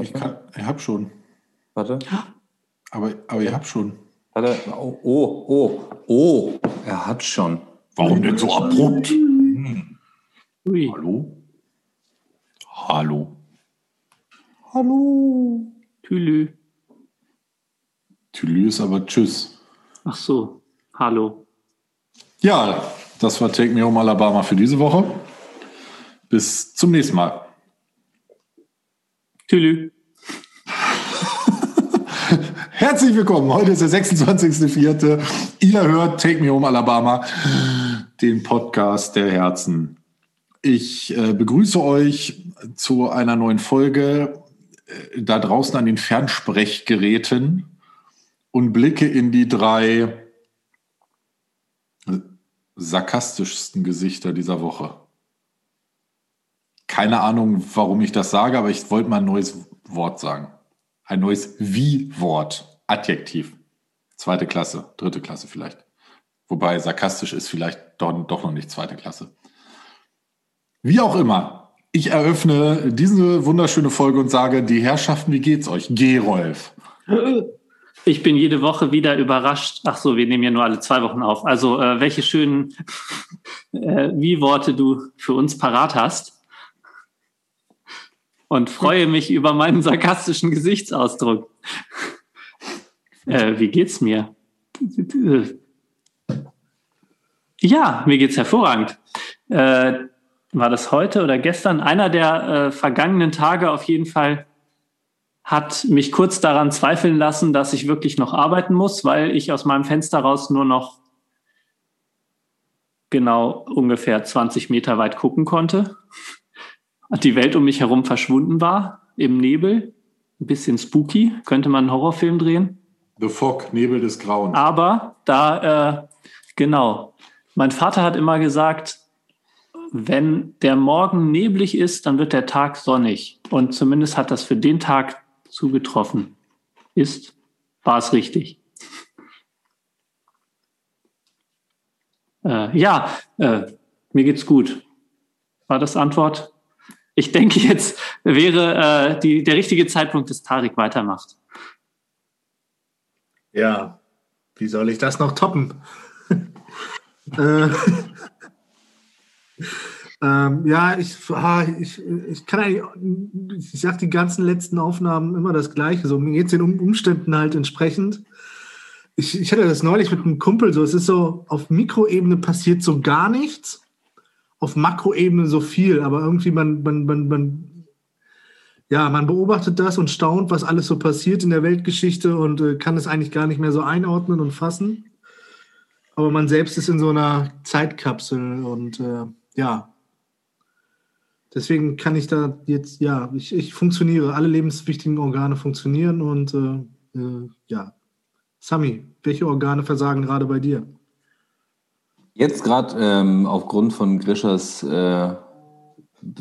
Ich, kann, ich hab schon. Warte. Aber, aber ihr habt schon. Warte. Oh, oh, oh, oh. Er hat schon. Warum denn so abrupt? Hm. Ui. Hallo? Hallo? Hallo. Tülü. Tülü ist aber Tschüss. Ach so. Hallo. Ja, das war Take Me Home Alabama für diese Woche. Bis zum nächsten Mal. Tülü. Herzlich willkommen. Heute ist der 26.04. Ihr hört Take Me Home Alabama, den Podcast der Herzen. Ich äh, begrüße euch zu einer neuen Folge äh, da draußen an den Fernsprechgeräten und blicke in die drei äh, sarkastischsten Gesichter dieser Woche. Keine Ahnung, warum ich das sage, aber ich wollte mal ein neues Wort sagen. Ein neues Wie-Wort. Adjektiv. Zweite Klasse, dritte Klasse vielleicht. Wobei sarkastisch ist vielleicht doch, doch noch nicht zweite Klasse. Wie auch immer, ich eröffne diese wunderschöne Folge und sage, die Herrschaften, wie geht's euch? Gerolf. Ich bin jede Woche wieder überrascht. Ach so, wir nehmen ja nur alle zwei Wochen auf. Also, äh, welche schönen äh, Wie-Worte du für uns parat hast. Und freue mich über meinen sarkastischen Gesichtsausdruck. Äh, wie geht's mir? Ja, mir geht's hervorragend. Äh, war das heute oder gestern? Einer der äh, vergangenen Tage auf jeden Fall hat mich kurz daran zweifeln lassen, dass ich wirklich noch arbeiten muss, weil ich aus meinem Fenster raus nur noch genau ungefähr 20 Meter weit gucken konnte. Die Welt um mich herum verschwunden war im Nebel. Ein bisschen spooky. Könnte man einen Horrorfilm drehen? The Fog, Nebel des Grauens. Aber da, äh, genau. Mein Vater hat immer gesagt, wenn der Morgen neblig ist, dann wird der Tag sonnig. Und zumindest hat das für den Tag zugetroffen. Ist, war es richtig. Äh, ja, äh, mir geht's gut. War das Antwort? Ich denke, jetzt wäre äh, die, der richtige Zeitpunkt, dass Tarik weitermacht. Ja, wie soll ich das noch toppen? äh, ähm, ja, ich, ich, ich kann eigentlich, ich sage die ganzen letzten Aufnahmen immer das Gleiche. So, mir geht es den Umständen halt entsprechend. Ich, ich hatte das neulich mit einem Kumpel so, es ist so, auf Mikroebene passiert so gar nichts, auf Makroebene so viel, aber irgendwie man, man, man, man, ja, man beobachtet das und staunt, was alles so passiert in der Weltgeschichte und äh, kann es eigentlich gar nicht mehr so einordnen und fassen. Aber man selbst ist in so einer Zeitkapsel und äh, ja, deswegen kann ich da jetzt, ja, ich, ich funktioniere, alle lebenswichtigen Organe funktionieren und äh, äh, ja. Sami, welche Organe versagen gerade bei dir? Jetzt gerade ähm, aufgrund von Grischers äh,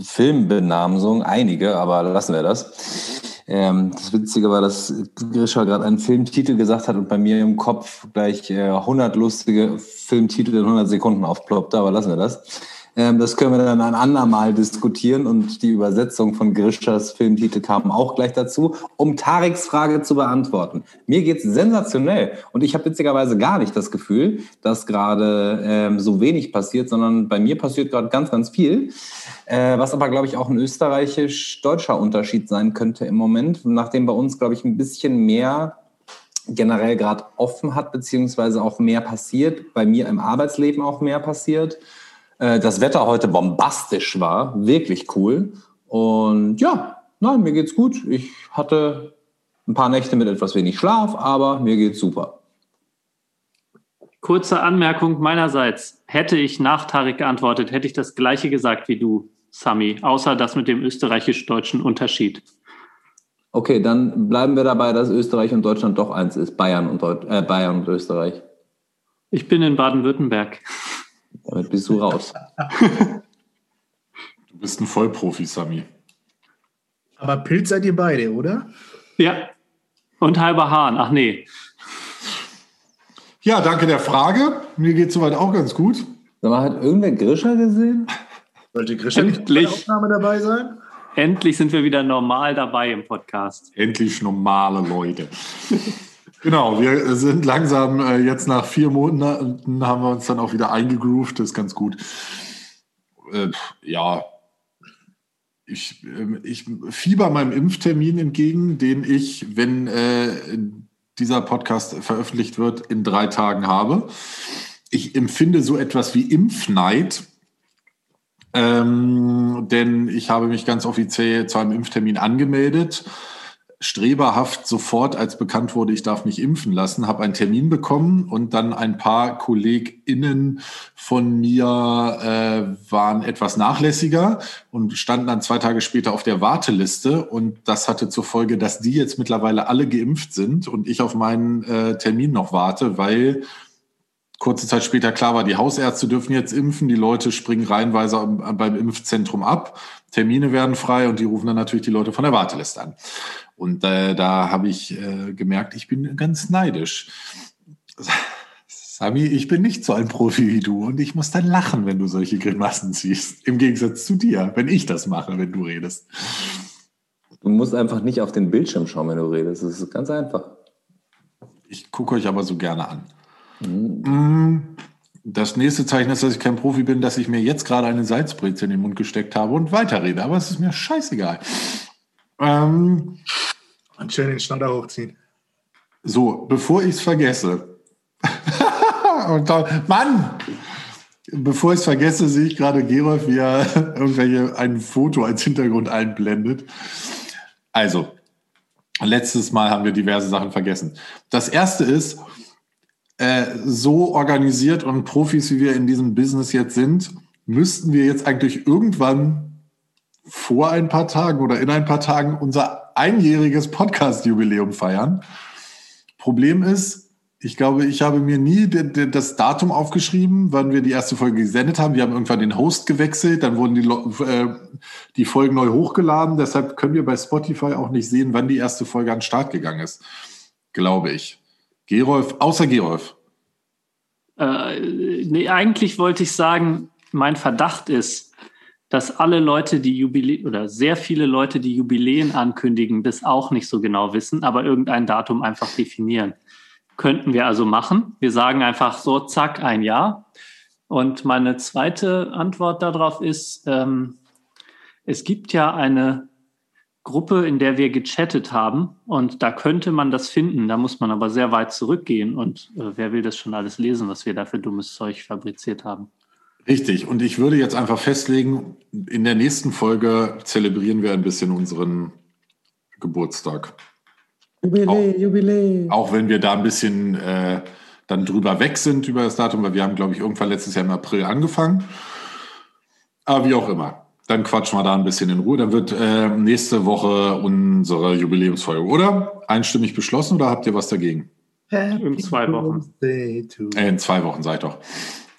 Filmbenamsung, einige, aber lassen wir das. Ähm, das Witzige war, dass Grisha gerade einen Filmtitel gesagt hat und bei mir im Kopf gleich äh, 100 lustige Filmtitel in 100 Sekunden aufploppte, aber lassen wir das. Ähm, das können wir dann ein andermal diskutieren und die Übersetzung von Grishas Filmtitel kam auch gleich dazu, um Tariks Frage zu beantworten. Mir geht's sensationell und ich habe witzigerweise gar nicht das Gefühl, dass gerade ähm, so wenig passiert, sondern bei mir passiert gerade ganz, ganz viel, äh, was aber, glaube ich, auch ein österreichisch-deutscher Unterschied sein könnte im Moment, nachdem bei uns, glaube ich, ein bisschen mehr generell gerade offen hat, beziehungsweise auch mehr passiert, bei mir im Arbeitsleben auch mehr passiert. Äh, das Wetter heute bombastisch war, wirklich cool. Und ja, nein, mir geht's gut. Ich hatte ein paar Nächte mit etwas wenig Schlaf, aber mir geht's super. Kurze Anmerkung meinerseits. Hätte ich nach Tarek geantwortet, hätte ich das Gleiche gesagt wie du, Sami, außer das mit dem österreichisch-deutschen Unterschied. Okay, dann bleiben wir dabei, dass Österreich und Deutschland doch eins ist, Bayern und, Deut äh, Bayern und Österreich. Ich bin in Baden-Württemberg. Damit bist du raus. Du bist ein Vollprofi, Sami. Aber Pilz seid ihr beide, oder? Ja. Und halber Hahn. Ach nee. Ja, danke der Frage. Mir geht soweit auch ganz gut. Sag mal, hat irgendwer Grischer gesehen? Sollte Grisha nicht bei der Aufnahme dabei sein? Endlich sind wir wieder normal dabei im Podcast. Endlich normale Leute. Genau, wir sind langsam äh, jetzt nach vier Monaten haben wir uns dann auch wieder eingegroovt. Das ist ganz gut. Äh, ja, ich, äh, ich fieber meinem Impftermin entgegen, den ich, wenn äh, dieser Podcast veröffentlicht wird, in drei Tagen habe. Ich empfinde so etwas wie Impfneid ähm, denn ich habe mich ganz offiziell zu einem Impftermin angemeldet. Streberhaft sofort, als bekannt wurde, ich darf mich impfen lassen, habe einen Termin bekommen und dann ein paar KollegInnen von mir äh, waren etwas nachlässiger und standen dann zwei Tage später auf der Warteliste. Und das hatte zur Folge, dass die jetzt mittlerweile alle geimpft sind und ich auf meinen äh, Termin noch warte, weil kurze Zeit später klar war, die Hausärzte dürfen jetzt impfen, die Leute springen reihenweise beim Impfzentrum ab, Termine werden frei und die rufen dann natürlich die Leute von der Warteliste an. Und äh, da habe ich äh, gemerkt, ich bin ganz neidisch. Sami, ich bin nicht so ein Profi wie du und ich muss dann lachen, wenn du solche Grimassen ziehst. Im Gegensatz zu dir, wenn ich das mache, wenn du redest. Du musst einfach nicht auf den Bildschirm schauen, wenn du redest. Das ist ganz einfach. Ich gucke euch aber so gerne an. Mhm. Das nächste Zeichen ist, dass ich kein Profi bin, dass ich mir jetzt gerade eine Salzbrezel in den Mund gesteckt habe und weiterrede. Aber es ist mir scheißegal. Ähm, und schön den Schnatter hochziehen. So, bevor ich es vergesse. und da, Mann! Bevor ich es vergesse, sehe ich gerade Gerolf, wie er irgendwelche ein Foto als Hintergrund einblendet. Also, letztes Mal haben wir diverse Sachen vergessen. Das erste ist, äh, so organisiert und Profis, wie wir in diesem Business jetzt sind, müssten wir jetzt eigentlich irgendwann vor ein paar Tagen oder in ein paar Tagen unser einjähriges Podcast-Jubiläum feiern. Problem ist, ich glaube, ich habe mir nie das Datum aufgeschrieben, wann wir die erste Folge gesendet haben. Wir haben irgendwann den Host gewechselt, dann wurden die, äh, die Folgen neu hochgeladen. Deshalb können wir bei Spotify auch nicht sehen, wann die erste Folge an den Start gegangen ist. Glaube ich. Gerolf, außer Gerolf. Äh, nee, eigentlich wollte ich sagen, mein Verdacht ist, dass alle Leute, die Jubiläen oder sehr viele Leute, die Jubiläen ankündigen, das auch nicht so genau wissen, aber irgendein Datum einfach definieren. Könnten wir also machen. Wir sagen einfach so, zack, ein Jahr. Und meine zweite Antwort darauf ist, ähm, es gibt ja eine Gruppe, in der wir gechattet haben. Und da könnte man das finden. Da muss man aber sehr weit zurückgehen. Und äh, wer will das schon alles lesen, was wir da für dummes Zeug fabriziert haben? Richtig. Und ich würde jetzt einfach festlegen, in der nächsten Folge zelebrieren wir ein bisschen unseren Geburtstag. Jubiläe, auch, Jubiläe. Auch wenn wir da ein bisschen äh, dann drüber weg sind über das Datum, weil wir haben, glaube ich, irgendwann letztes Jahr im April angefangen. Aber wie auch immer dann quatschen wir da ein bisschen in Ruhe. Dann wird äh, nächste Woche unsere Jubiläumsfolge, oder? Einstimmig beschlossen oder habt ihr was dagegen? in zwei Wochen. Äh, in zwei Wochen, seid doch.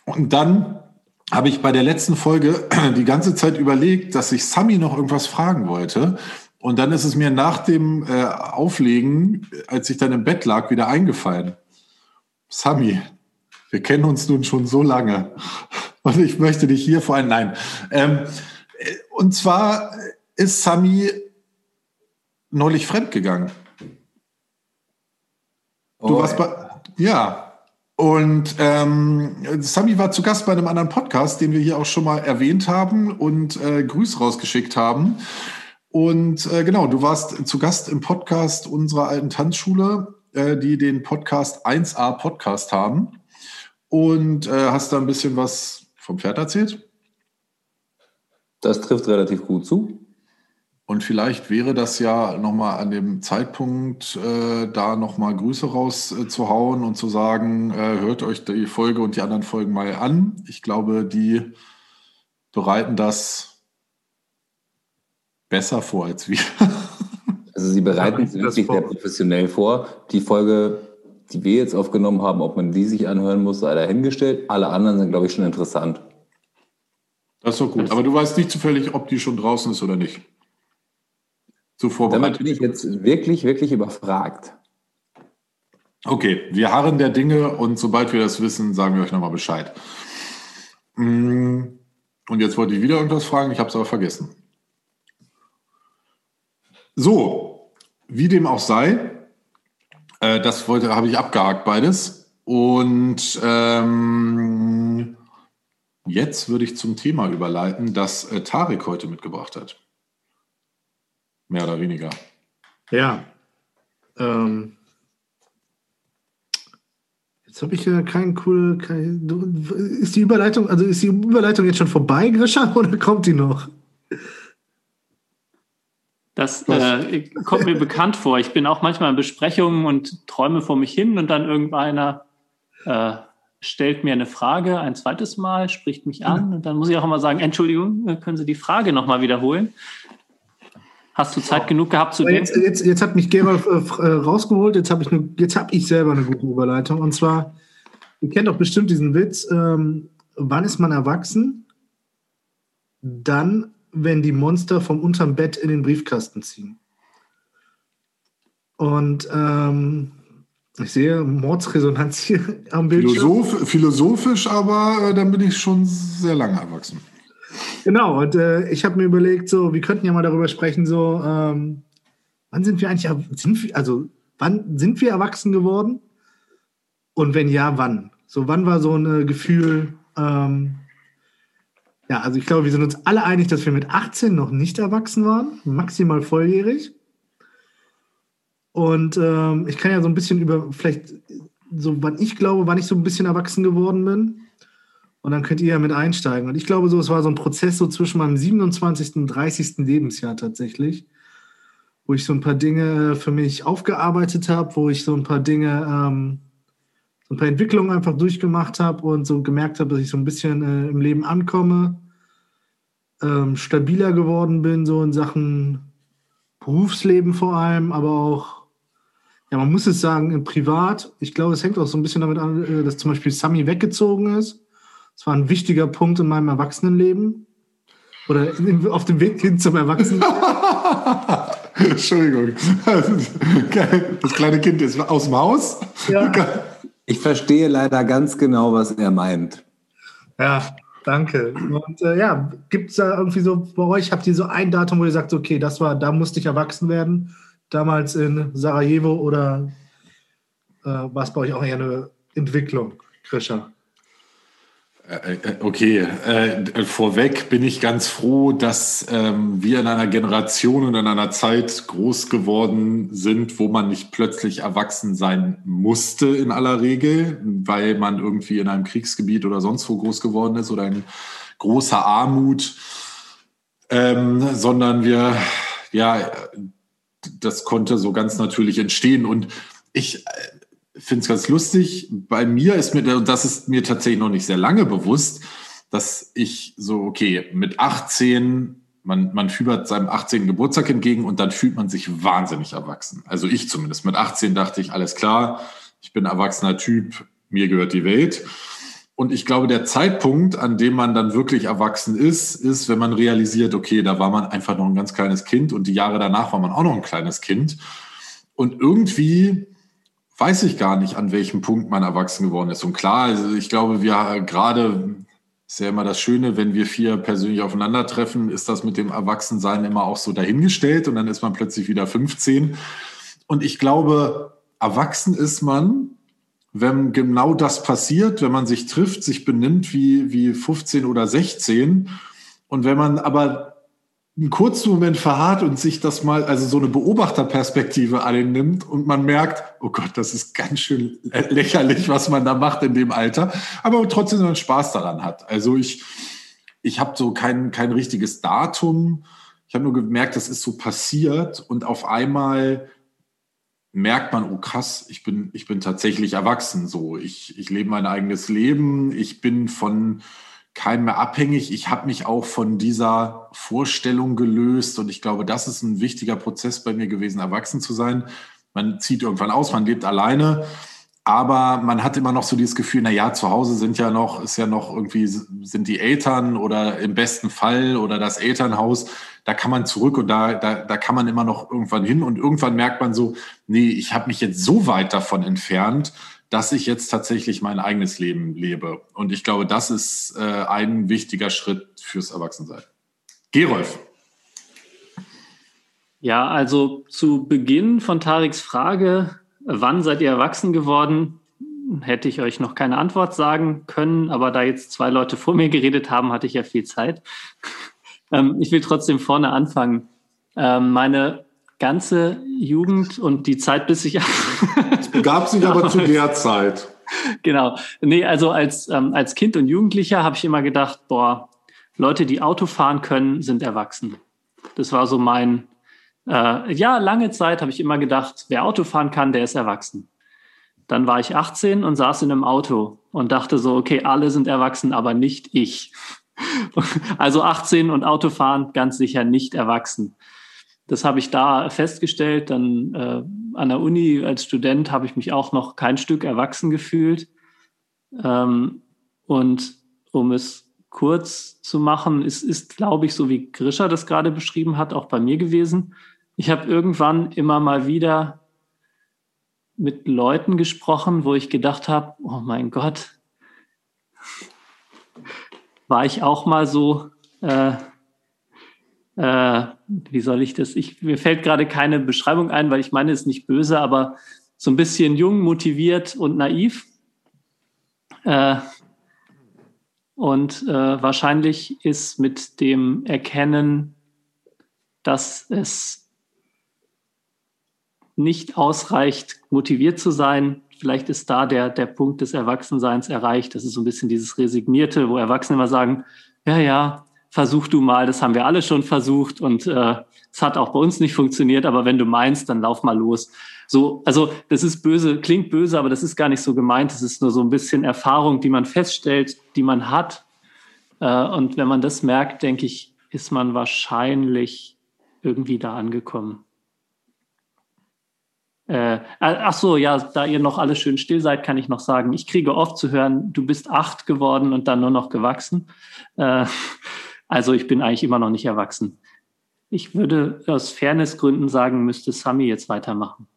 Und dann habe ich bei der letzten Folge die ganze Zeit überlegt, dass ich Sami noch irgendwas fragen wollte. Und dann ist es mir nach dem äh, Auflegen, als ich dann im Bett lag, wieder eingefallen. Sami, wir kennen uns nun schon so lange. Und ich möchte dich hier vor allem, nein. Ähm, und zwar ist Sami neulich fremdgegangen. Du oh, warst bei, ja. Und ähm, Sami war zu Gast bei einem anderen Podcast, den wir hier auch schon mal erwähnt haben und äh, Grüße rausgeschickt haben. Und äh, genau, du warst zu Gast im Podcast unserer alten Tanzschule, äh, die den Podcast 1a Podcast haben. Und äh, hast da ein bisschen was vom Pferd erzählt? Das trifft relativ gut zu. Und vielleicht wäre das ja nochmal an dem Zeitpunkt, äh, da nochmal Grüße rauszuhauen äh, und zu sagen, äh, hört euch die Folge und die anderen Folgen mal an. Ich glaube, die bereiten das besser vor als wir. Also sie bereiten es wirklich sehr professionell vor. Die Folge, die wir jetzt aufgenommen haben, ob man die sich anhören muss, sei dahingestellt. Alle anderen sind, glaube ich, schon interessant. Das ist doch gut. Aber du weißt nicht zufällig, ob die schon draußen ist oder nicht. So Damit bin ich jetzt wirklich, wirklich überfragt. Okay, wir harren der Dinge und sobald wir das wissen, sagen wir euch nochmal Bescheid. Mm, und jetzt wollte ich wieder irgendwas fragen, ich habe es aber vergessen. So, wie dem auch sei, äh, das wollte, habe ich abgehakt beides. Und ähm, jetzt würde ich zum Thema überleiten, das äh, Tarek heute mitgebracht hat. Mehr oder weniger. Ja. Ähm, jetzt habe ich ja keinen cool. Kein, ist die Überleitung, also ist die Überleitung jetzt schon vorbei, Grisha, oder kommt die noch? Das äh, kommt mir bekannt vor. Ich bin auch manchmal in Besprechungen und träume vor mich hin und dann irgendeiner äh, stellt mir eine Frage ein zweites Mal, spricht mich an und dann muss ich auch immer sagen, Entschuldigung, äh, können Sie die Frage nochmal wiederholen? Hast du Zeit genug gehabt zu jetzt, denken? Jetzt, jetzt hat mich Gerolf äh, äh rausgeholt, jetzt habe ich, ne, hab ich selber eine gute Überleitung. Und zwar, ihr kennt doch bestimmt diesen Witz, ähm, wann ist man erwachsen? Dann, wenn die Monster vom unterm Bett in den Briefkasten ziehen. Und ähm, ich sehe Mordsresonanz hier am Bildschirm. Philosoph, philosophisch, aber äh, dann bin ich schon sehr lange erwachsen. Genau, und äh, ich habe mir überlegt, so, wir könnten ja mal darüber sprechen, so, ähm, wann sind wir eigentlich, sind wir, also, wann sind wir erwachsen geworden? Und wenn ja, wann? So, wann war so ein Gefühl, ähm, ja, also ich glaube, wir sind uns alle einig, dass wir mit 18 noch nicht erwachsen waren, maximal volljährig. Und ähm, ich kann ja so ein bisschen über, vielleicht, so, wann ich glaube, wann ich so ein bisschen erwachsen geworden bin. Und dann könnt ihr ja mit einsteigen. Und ich glaube, so, es war so ein Prozess so zwischen meinem 27. und 30. Lebensjahr tatsächlich, wo ich so ein paar Dinge für mich aufgearbeitet habe, wo ich so ein paar Dinge, ähm, so ein paar Entwicklungen einfach durchgemacht habe und so gemerkt habe, dass ich so ein bisschen äh, im Leben ankomme, ähm, stabiler geworden bin, so in Sachen Berufsleben vor allem, aber auch, ja, man muss es sagen, Privat. Ich glaube, es hängt auch so ein bisschen damit an, äh, dass zum Beispiel Sami weggezogen ist es war ein wichtiger Punkt in meinem Erwachsenenleben. Oder in, auf dem Weg hin zum Erwachsenen. Entschuldigung. Das kleine Kind ist aus dem Haus. Ja. Ich verstehe leider ganz genau, was er meint. Ja, danke. Und äh, ja, gibt es da irgendwie so bei euch, habt ihr so ein Datum, wo ihr sagt, okay, das war, da musste ich erwachsen werden? Damals in Sarajevo oder äh, war es bei euch auch eher eine Entwicklung, Krischer? Äh, äh, okay, äh, vorweg bin ich ganz froh, dass ähm, wir in einer Generation und in einer Zeit groß geworden sind, wo man nicht plötzlich erwachsen sein musste in aller Regel, weil man irgendwie in einem Kriegsgebiet oder sonst wo groß geworden ist oder in großer Armut, ähm, sondern wir, ja, das konnte so ganz natürlich entstehen. Und ich finde es ganz lustig. Bei mir ist mir, und das ist mir tatsächlich noch nicht sehr lange bewusst, dass ich so, okay, mit 18, man, man fiebert seinem 18. Geburtstag entgegen und dann fühlt man sich wahnsinnig erwachsen. Also ich zumindest. Mit 18 dachte ich, alles klar, ich bin erwachsener Typ, mir gehört die Welt. Und ich glaube, der Zeitpunkt, an dem man dann wirklich erwachsen ist, ist, wenn man realisiert, okay, da war man einfach noch ein ganz kleines Kind und die Jahre danach war man auch noch ein kleines Kind. Und irgendwie weiß ich gar nicht, an welchem Punkt man erwachsen geworden ist. Und klar, also ich glaube, wir gerade ist ja immer das Schöne, wenn wir vier persönlich aufeinandertreffen, ist das mit dem Erwachsensein immer auch so dahingestellt und dann ist man plötzlich wieder 15. Und ich glaube, erwachsen ist man, wenn genau das passiert, wenn man sich trifft, sich benimmt wie, wie 15 oder 16. Und wenn man aber einen kurzen Moment verharrt und sich das mal, also so eine Beobachterperspektive einnimmt und man merkt, oh Gott, das ist ganz schön lächerlich, was man da macht in dem Alter, aber trotzdem einen Spaß daran hat. Also ich, ich habe so kein, kein richtiges Datum. Ich habe nur gemerkt, das ist so passiert und auf einmal merkt man, oh krass, ich bin, ich bin tatsächlich erwachsen. So, ich, ich lebe mein eigenes Leben. Ich bin von keinem mehr abhängig. Ich habe mich auch von dieser Vorstellung gelöst und ich glaube, das ist ein wichtiger Prozess bei mir gewesen, erwachsen zu sein. Man zieht irgendwann aus, man lebt alleine, aber man hat immer noch so dieses Gefühl, na ja, zu Hause sind ja noch, ist ja noch irgendwie, sind die Eltern oder im besten Fall oder das Elternhaus, da kann man zurück und da, da, da kann man immer noch irgendwann hin und irgendwann merkt man so, nee, ich habe mich jetzt so weit davon entfernt, dass ich jetzt tatsächlich mein eigenes Leben lebe. Und ich glaube, das ist äh, ein wichtiger Schritt fürs Erwachsensein. Gerolf. Ja, also zu Beginn von Tariks Frage, wann seid ihr erwachsen geworden, hätte ich euch noch keine Antwort sagen können, aber da jetzt zwei Leute vor mir geredet haben, hatte ich ja viel Zeit. ähm, ich will trotzdem vorne anfangen. Ähm, meine ganze Jugend und die Zeit, bis ich. es begab sich aber zu der Zeit. Genau. Nee, also als, ähm, als Kind und Jugendlicher habe ich immer gedacht, boah, Leute, die Auto fahren können, sind erwachsen. Das war so mein, äh, ja, lange Zeit habe ich immer gedacht, wer Auto fahren kann, der ist erwachsen. Dann war ich 18 und saß in einem Auto und dachte so, okay, alle sind erwachsen, aber nicht ich. Also 18 und Autofahren ganz sicher nicht erwachsen. Das habe ich da festgestellt. Dann äh, an der Uni als Student habe ich mich auch noch kein Stück erwachsen gefühlt. Ähm, und um es kurz zu machen, ist, ist glaube ich, so wie Grisha das gerade beschrieben hat, auch bei mir gewesen. Ich habe irgendwann immer mal wieder mit Leuten gesprochen, wo ich gedacht habe, oh mein Gott, war ich auch mal so, äh, äh, wie soll ich das? Ich, mir fällt gerade keine Beschreibung ein, weil ich meine, es ist nicht böse, aber so ein bisschen jung, motiviert und naiv. Äh, und äh, wahrscheinlich ist mit dem Erkennen, dass es nicht ausreicht, motiviert zu sein. Vielleicht ist da der, der Punkt des Erwachsenseins erreicht. Das ist so ein bisschen dieses Resignierte, wo Erwachsene immer sagen, ja, ja, versuch du mal, das haben wir alle schon versucht und äh, es hat auch bei uns nicht funktioniert, aber wenn du meinst, dann lauf mal los. So, also das ist böse, klingt böse, aber das ist gar nicht so gemeint. Das ist nur so ein bisschen Erfahrung, die man feststellt, die man hat. Äh, und wenn man das merkt, denke ich, ist man wahrscheinlich irgendwie da angekommen. Äh, ach so, ja, da ihr noch alle schön still seid, kann ich noch sagen, ich kriege oft zu hören, du bist acht geworden und dann nur noch gewachsen. Äh, also ich bin eigentlich immer noch nicht erwachsen. Ich würde aus Fairnessgründen sagen, müsste Sami jetzt weitermachen.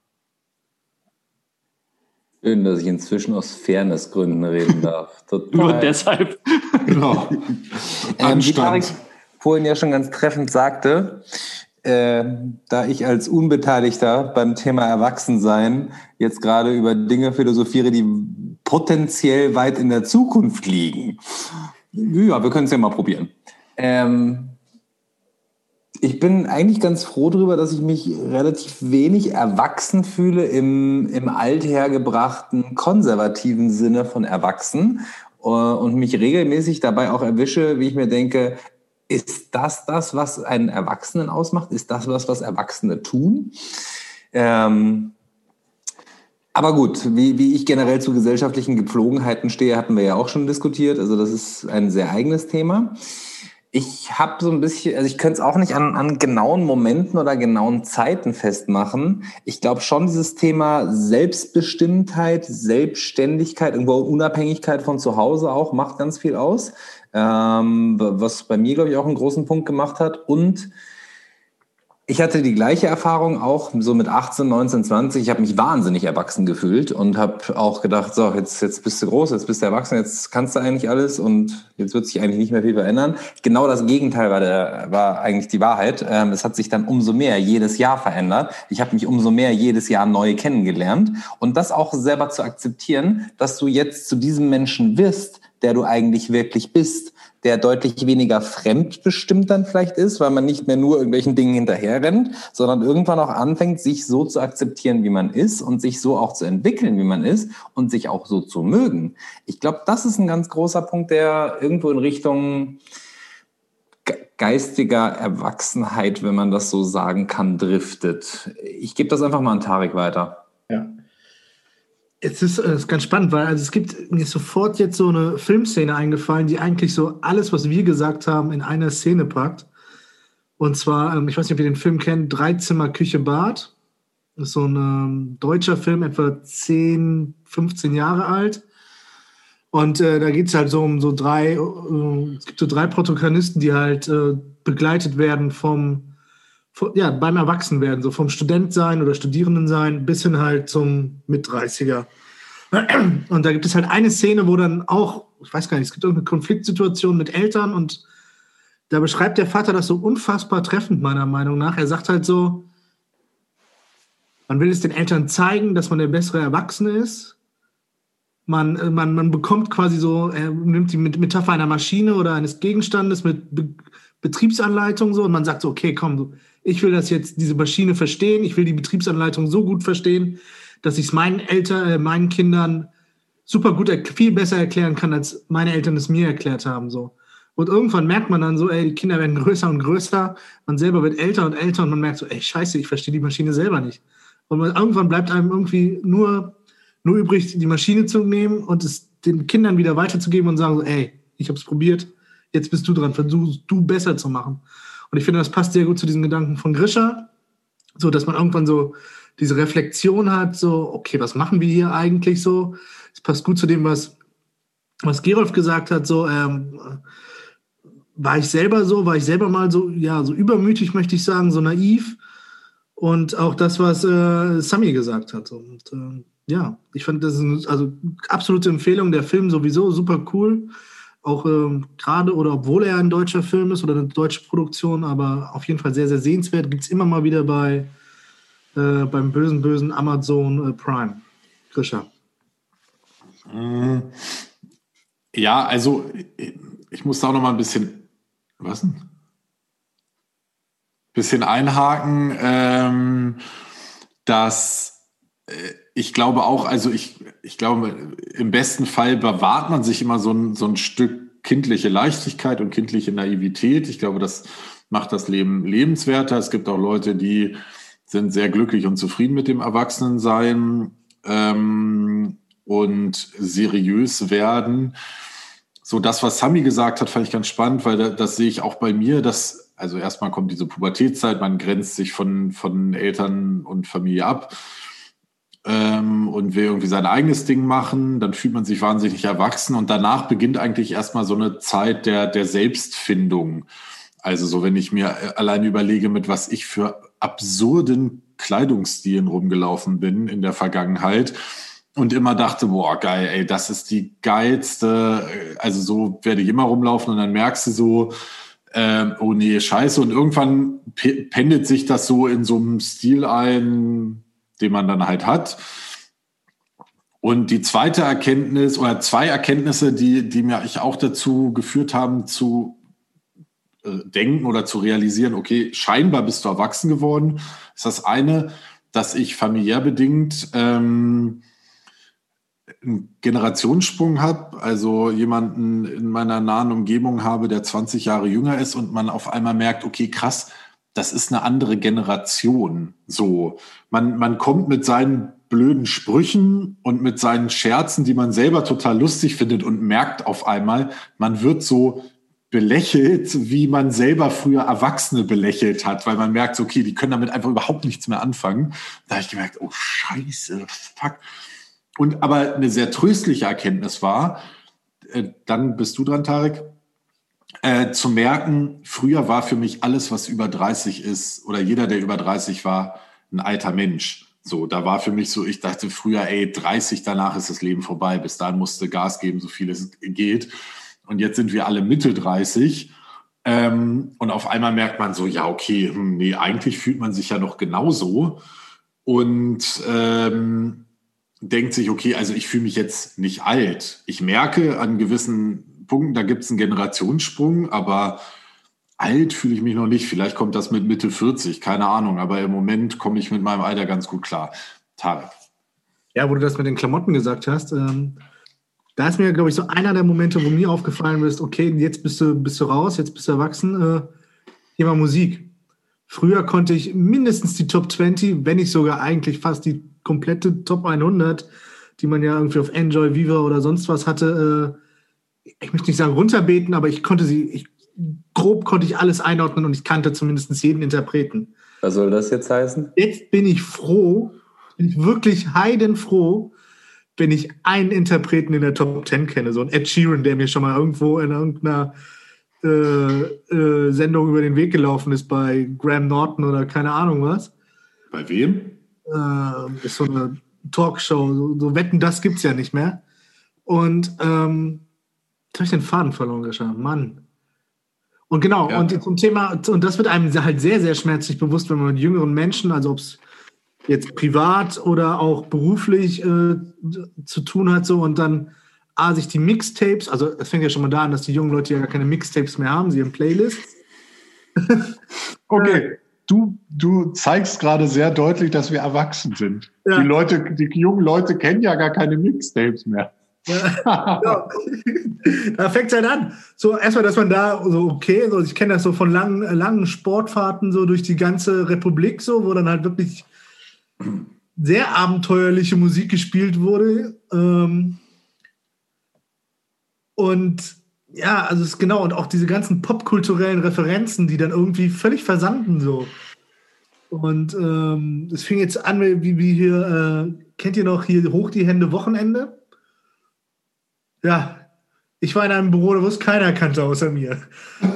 Schön, dass ich inzwischen aus Fairnessgründen reden darf. Nur deshalb. Genau. ähm, wie Tarek vorhin ja schon ganz treffend sagte, äh, da ich als Unbeteiligter beim Thema Erwachsensein jetzt gerade über Dinge philosophiere, die potenziell weit in der Zukunft liegen. Ja, wir können es ja mal probieren. Ähm, ich bin eigentlich ganz froh darüber, dass ich mich relativ wenig erwachsen fühle im, im althergebrachten konservativen Sinne von erwachsen äh, und mich regelmäßig dabei auch erwische, wie ich mir denke, ist das das, was einen Erwachsenen ausmacht? Ist das was, was Erwachsene tun? Ähm, aber gut, wie, wie ich generell zu gesellschaftlichen Gepflogenheiten stehe, hatten wir ja auch schon diskutiert. Also das ist ein sehr eigenes Thema. Ich habe so ein bisschen, also ich könnte es auch nicht an, an genauen Momenten oder genauen Zeiten festmachen. Ich glaube schon, dieses Thema Selbstbestimmtheit, Selbstständigkeit, irgendwo Unabhängigkeit von zu Hause auch macht ganz viel aus ähm, was bei mir, glaube ich, auch einen großen Punkt gemacht hat. Und ich hatte die gleiche Erfahrung auch so mit 18, 19, 20. Ich habe mich wahnsinnig erwachsen gefühlt und habe auch gedacht, so, jetzt, jetzt bist du groß, jetzt bist du erwachsen, jetzt kannst du eigentlich alles und jetzt wird sich eigentlich nicht mehr viel verändern. Genau das Gegenteil war, der, war eigentlich die Wahrheit. Ähm, es hat sich dann umso mehr jedes Jahr verändert. Ich habe mich umso mehr jedes Jahr neu kennengelernt und das auch selber zu akzeptieren, dass du jetzt zu diesem Menschen wirst, der du eigentlich wirklich bist, der deutlich weniger fremdbestimmt dann vielleicht ist, weil man nicht mehr nur irgendwelchen Dingen hinterherrennt, sondern irgendwann auch anfängt, sich so zu akzeptieren, wie man ist und sich so auch zu entwickeln, wie man ist und sich auch so zu mögen. Ich glaube, das ist ein ganz großer Punkt, der irgendwo in Richtung geistiger Erwachsenheit, wenn man das so sagen kann, driftet. Ich gebe das einfach mal an Tarek weiter. Ja. Es ist, es ist ganz spannend, weil also es gibt mir sofort jetzt so eine Filmszene eingefallen, die eigentlich so alles, was wir gesagt haben, in einer Szene packt. Und zwar, ähm, ich weiß nicht, ob ihr den Film kennt, Dreizimmer Küche Bad. Das ist so ein ähm, deutscher Film, etwa 10, 15 Jahre alt. Und äh, da geht es halt so um so drei, äh, es gibt so drei Protagonisten, die halt äh, begleitet werden vom ja, beim Erwachsenwerden, so vom Studentsein oder Studierendensein bis hin halt zum Mit-30er. Und da gibt es halt eine Szene, wo dann auch, ich weiß gar nicht, es gibt irgendeine Konfliktsituation mit Eltern und da beschreibt der Vater das so unfassbar treffend, meiner Meinung nach. Er sagt halt so, Man will es den Eltern zeigen, dass man der bessere Erwachsene ist. Man, äh, man, man bekommt quasi so, er nimmt die Metapher einer Maschine oder eines Gegenstandes mit Be Betriebsanleitung so und man sagt so, okay, komm, ich will das jetzt, diese Maschine verstehen, ich will die Betriebsanleitung so gut verstehen, dass ich es meinen Eltern, äh, meinen Kindern super gut, viel besser erklären kann, als meine Eltern es mir erklärt haben. So. Und irgendwann merkt man dann so, ey, die Kinder werden größer und größer, man selber wird älter und älter und man merkt so, ey, scheiße, ich verstehe die Maschine selber nicht. Und man, irgendwann bleibt einem irgendwie nur, nur übrig, die Maschine zu nehmen und es den Kindern wieder weiterzugeben und sagen so, ey, ich habe es probiert, jetzt bist du dran, versuch du besser zu machen. Und ich finde, das passt sehr gut zu diesen Gedanken von Grisha, so dass man irgendwann so diese Reflexion hat, so, okay, was machen wir hier eigentlich so? Es passt gut zu dem, was, was Gerolf gesagt hat, so, ähm, war ich selber so, war ich selber mal so, ja, so übermütig, möchte ich sagen, so naiv. Und auch das, was äh, Sami gesagt hat. Und äh, ja, ich fand das ist also absolute Empfehlung. Der Film sowieso super cool. Auch ähm, gerade oder obwohl er ein deutscher Film ist oder eine deutsche Produktion, aber auf jeden Fall sehr, sehr sehenswert. Gibt es immer mal wieder bei äh, beim bösen, bösen Amazon äh, Prime. Grisha. Mm. Ja, also ich muss da auch noch mal ein bisschen was denn? Bisschen einhaken, ähm, dass äh, ich glaube auch, also ich, ich glaube, im besten Fall bewahrt man sich immer so ein, so ein Stück kindliche Leichtigkeit und kindliche Naivität. Ich glaube, das macht das Leben lebenswerter. Es gibt auch Leute, die sind sehr glücklich und zufrieden mit dem Erwachsenensein ähm, und seriös werden so das, was Sami gesagt hat, fand ich ganz spannend, weil das, das sehe ich auch bei mir, dass, also erstmal kommt diese Pubertätszeit, man grenzt sich von, von Eltern und Familie ab ähm, und will irgendwie sein eigenes Ding machen, dann fühlt man sich wahnsinnig erwachsen und danach beginnt eigentlich erstmal so eine Zeit der, der Selbstfindung. Also so, wenn ich mir alleine überlege, mit was ich für absurden Kleidungsstilen rumgelaufen bin in der Vergangenheit, und immer dachte, boah, geil, ey, das ist die geilste, also so werde ich immer rumlaufen und dann merkst du so, äh, oh nee, scheiße. Und irgendwann pendelt sich das so in so einem Stil ein, den man dann halt hat. Und die zweite Erkenntnis oder zwei Erkenntnisse, die, die mir ich auch dazu geführt haben, zu äh, denken oder zu realisieren, okay, scheinbar bist du erwachsen geworden, ist das eine, dass ich familiär bedingt ähm, einen Generationssprung habe, also jemanden in meiner nahen Umgebung habe, der 20 Jahre jünger ist und man auf einmal merkt, okay, krass, das ist eine andere Generation. So, man, man kommt mit seinen blöden Sprüchen und mit seinen Scherzen, die man selber total lustig findet und merkt auf einmal, man wird so belächelt, wie man selber früher Erwachsene belächelt hat, weil man merkt, okay, die können damit einfach überhaupt nichts mehr anfangen. Da habe ich gemerkt, oh Scheiße, fuck. Und aber eine sehr tröstliche Erkenntnis war, äh, dann bist du dran, Tarek, äh, zu merken, früher war für mich alles, was über 30 ist, oder jeder, der über 30 war, ein alter Mensch. So, da war für mich so, ich dachte früher, ey, 30, danach ist das Leben vorbei. Bis dahin musste Gas geben, so viel es geht. Und jetzt sind wir alle Mitte 30. Ähm, und auf einmal merkt man so, ja, okay, hm, nee, eigentlich fühlt man sich ja noch genauso. Und ähm, denkt sich, okay, also ich fühle mich jetzt nicht alt. Ich merke an gewissen Punkten, da gibt es einen Generationssprung, aber alt fühle ich mich noch nicht. Vielleicht kommt das mit Mitte 40, keine Ahnung, aber im Moment komme ich mit meinem Alter ganz gut klar. Tarek. Ja, wo du das mit den Klamotten gesagt hast, ähm, da ist mir, glaube ich, so einer der Momente, wo mir aufgefallen ist, okay, jetzt bist du, bist du raus, jetzt bist du erwachsen, äh, Thema Musik. Früher konnte ich mindestens die Top 20, wenn nicht sogar eigentlich fast die komplette Top 100, die man ja irgendwie auf Enjoy, Viva oder sonst was hatte, äh, ich möchte nicht sagen runterbeten, aber ich konnte sie, ich, grob konnte ich alles einordnen und ich kannte zumindest jeden Interpreten. Was soll das jetzt heißen? Jetzt bin ich froh, bin ich wirklich heidenfroh, wenn ich einen Interpreten in der Top 10 kenne, so ein Ed Sheeran, der mir schon mal irgendwo in irgendeiner äh, äh, Sendung über den Weg gelaufen ist bei Graham Norton oder keine Ahnung was. Bei wem? äh, ist so eine Talkshow, so, so Wetten, das gibt es ja nicht mehr. Und ähm, jetzt habe ich den Faden verloren, Grisha. Mann. Und genau, ja. und zum Thema, und das wird einem halt sehr, sehr schmerzlich bewusst, wenn man mit jüngeren Menschen, also ob es jetzt privat oder auch beruflich äh, zu tun hat so und dann A, sich die Mixtapes, also es fängt ja schon mal da an, dass die jungen Leute ja gar keine Mixtapes mehr haben, sie haben Playlists. okay, du, du zeigst gerade sehr deutlich, dass wir erwachsen sind. Ja. Die Leute, die jungen Leute kennen ja gar keine Mixtapes mehr. Ja, ja. da fängt es halt an. So erstmal, dass man da so okay, so ich kenne das so von langen, langen Sportfahrten so durch die ganze Republik so, wo dann halt wirklich sehr abenteuerliche Musik gespielt wurde. Ähm, und ja, also es ist genau, und auch diese ganzen popkulturellen Referenzen, die dann irgendwie völlig versanden so. Und ähm, es fing jetzt an, wie, wie hier, äh, kennt ihr noch hier Hoch die Hände Wochenende? Ja, ich war in einem Büro, wo es keiner kannte außer mir.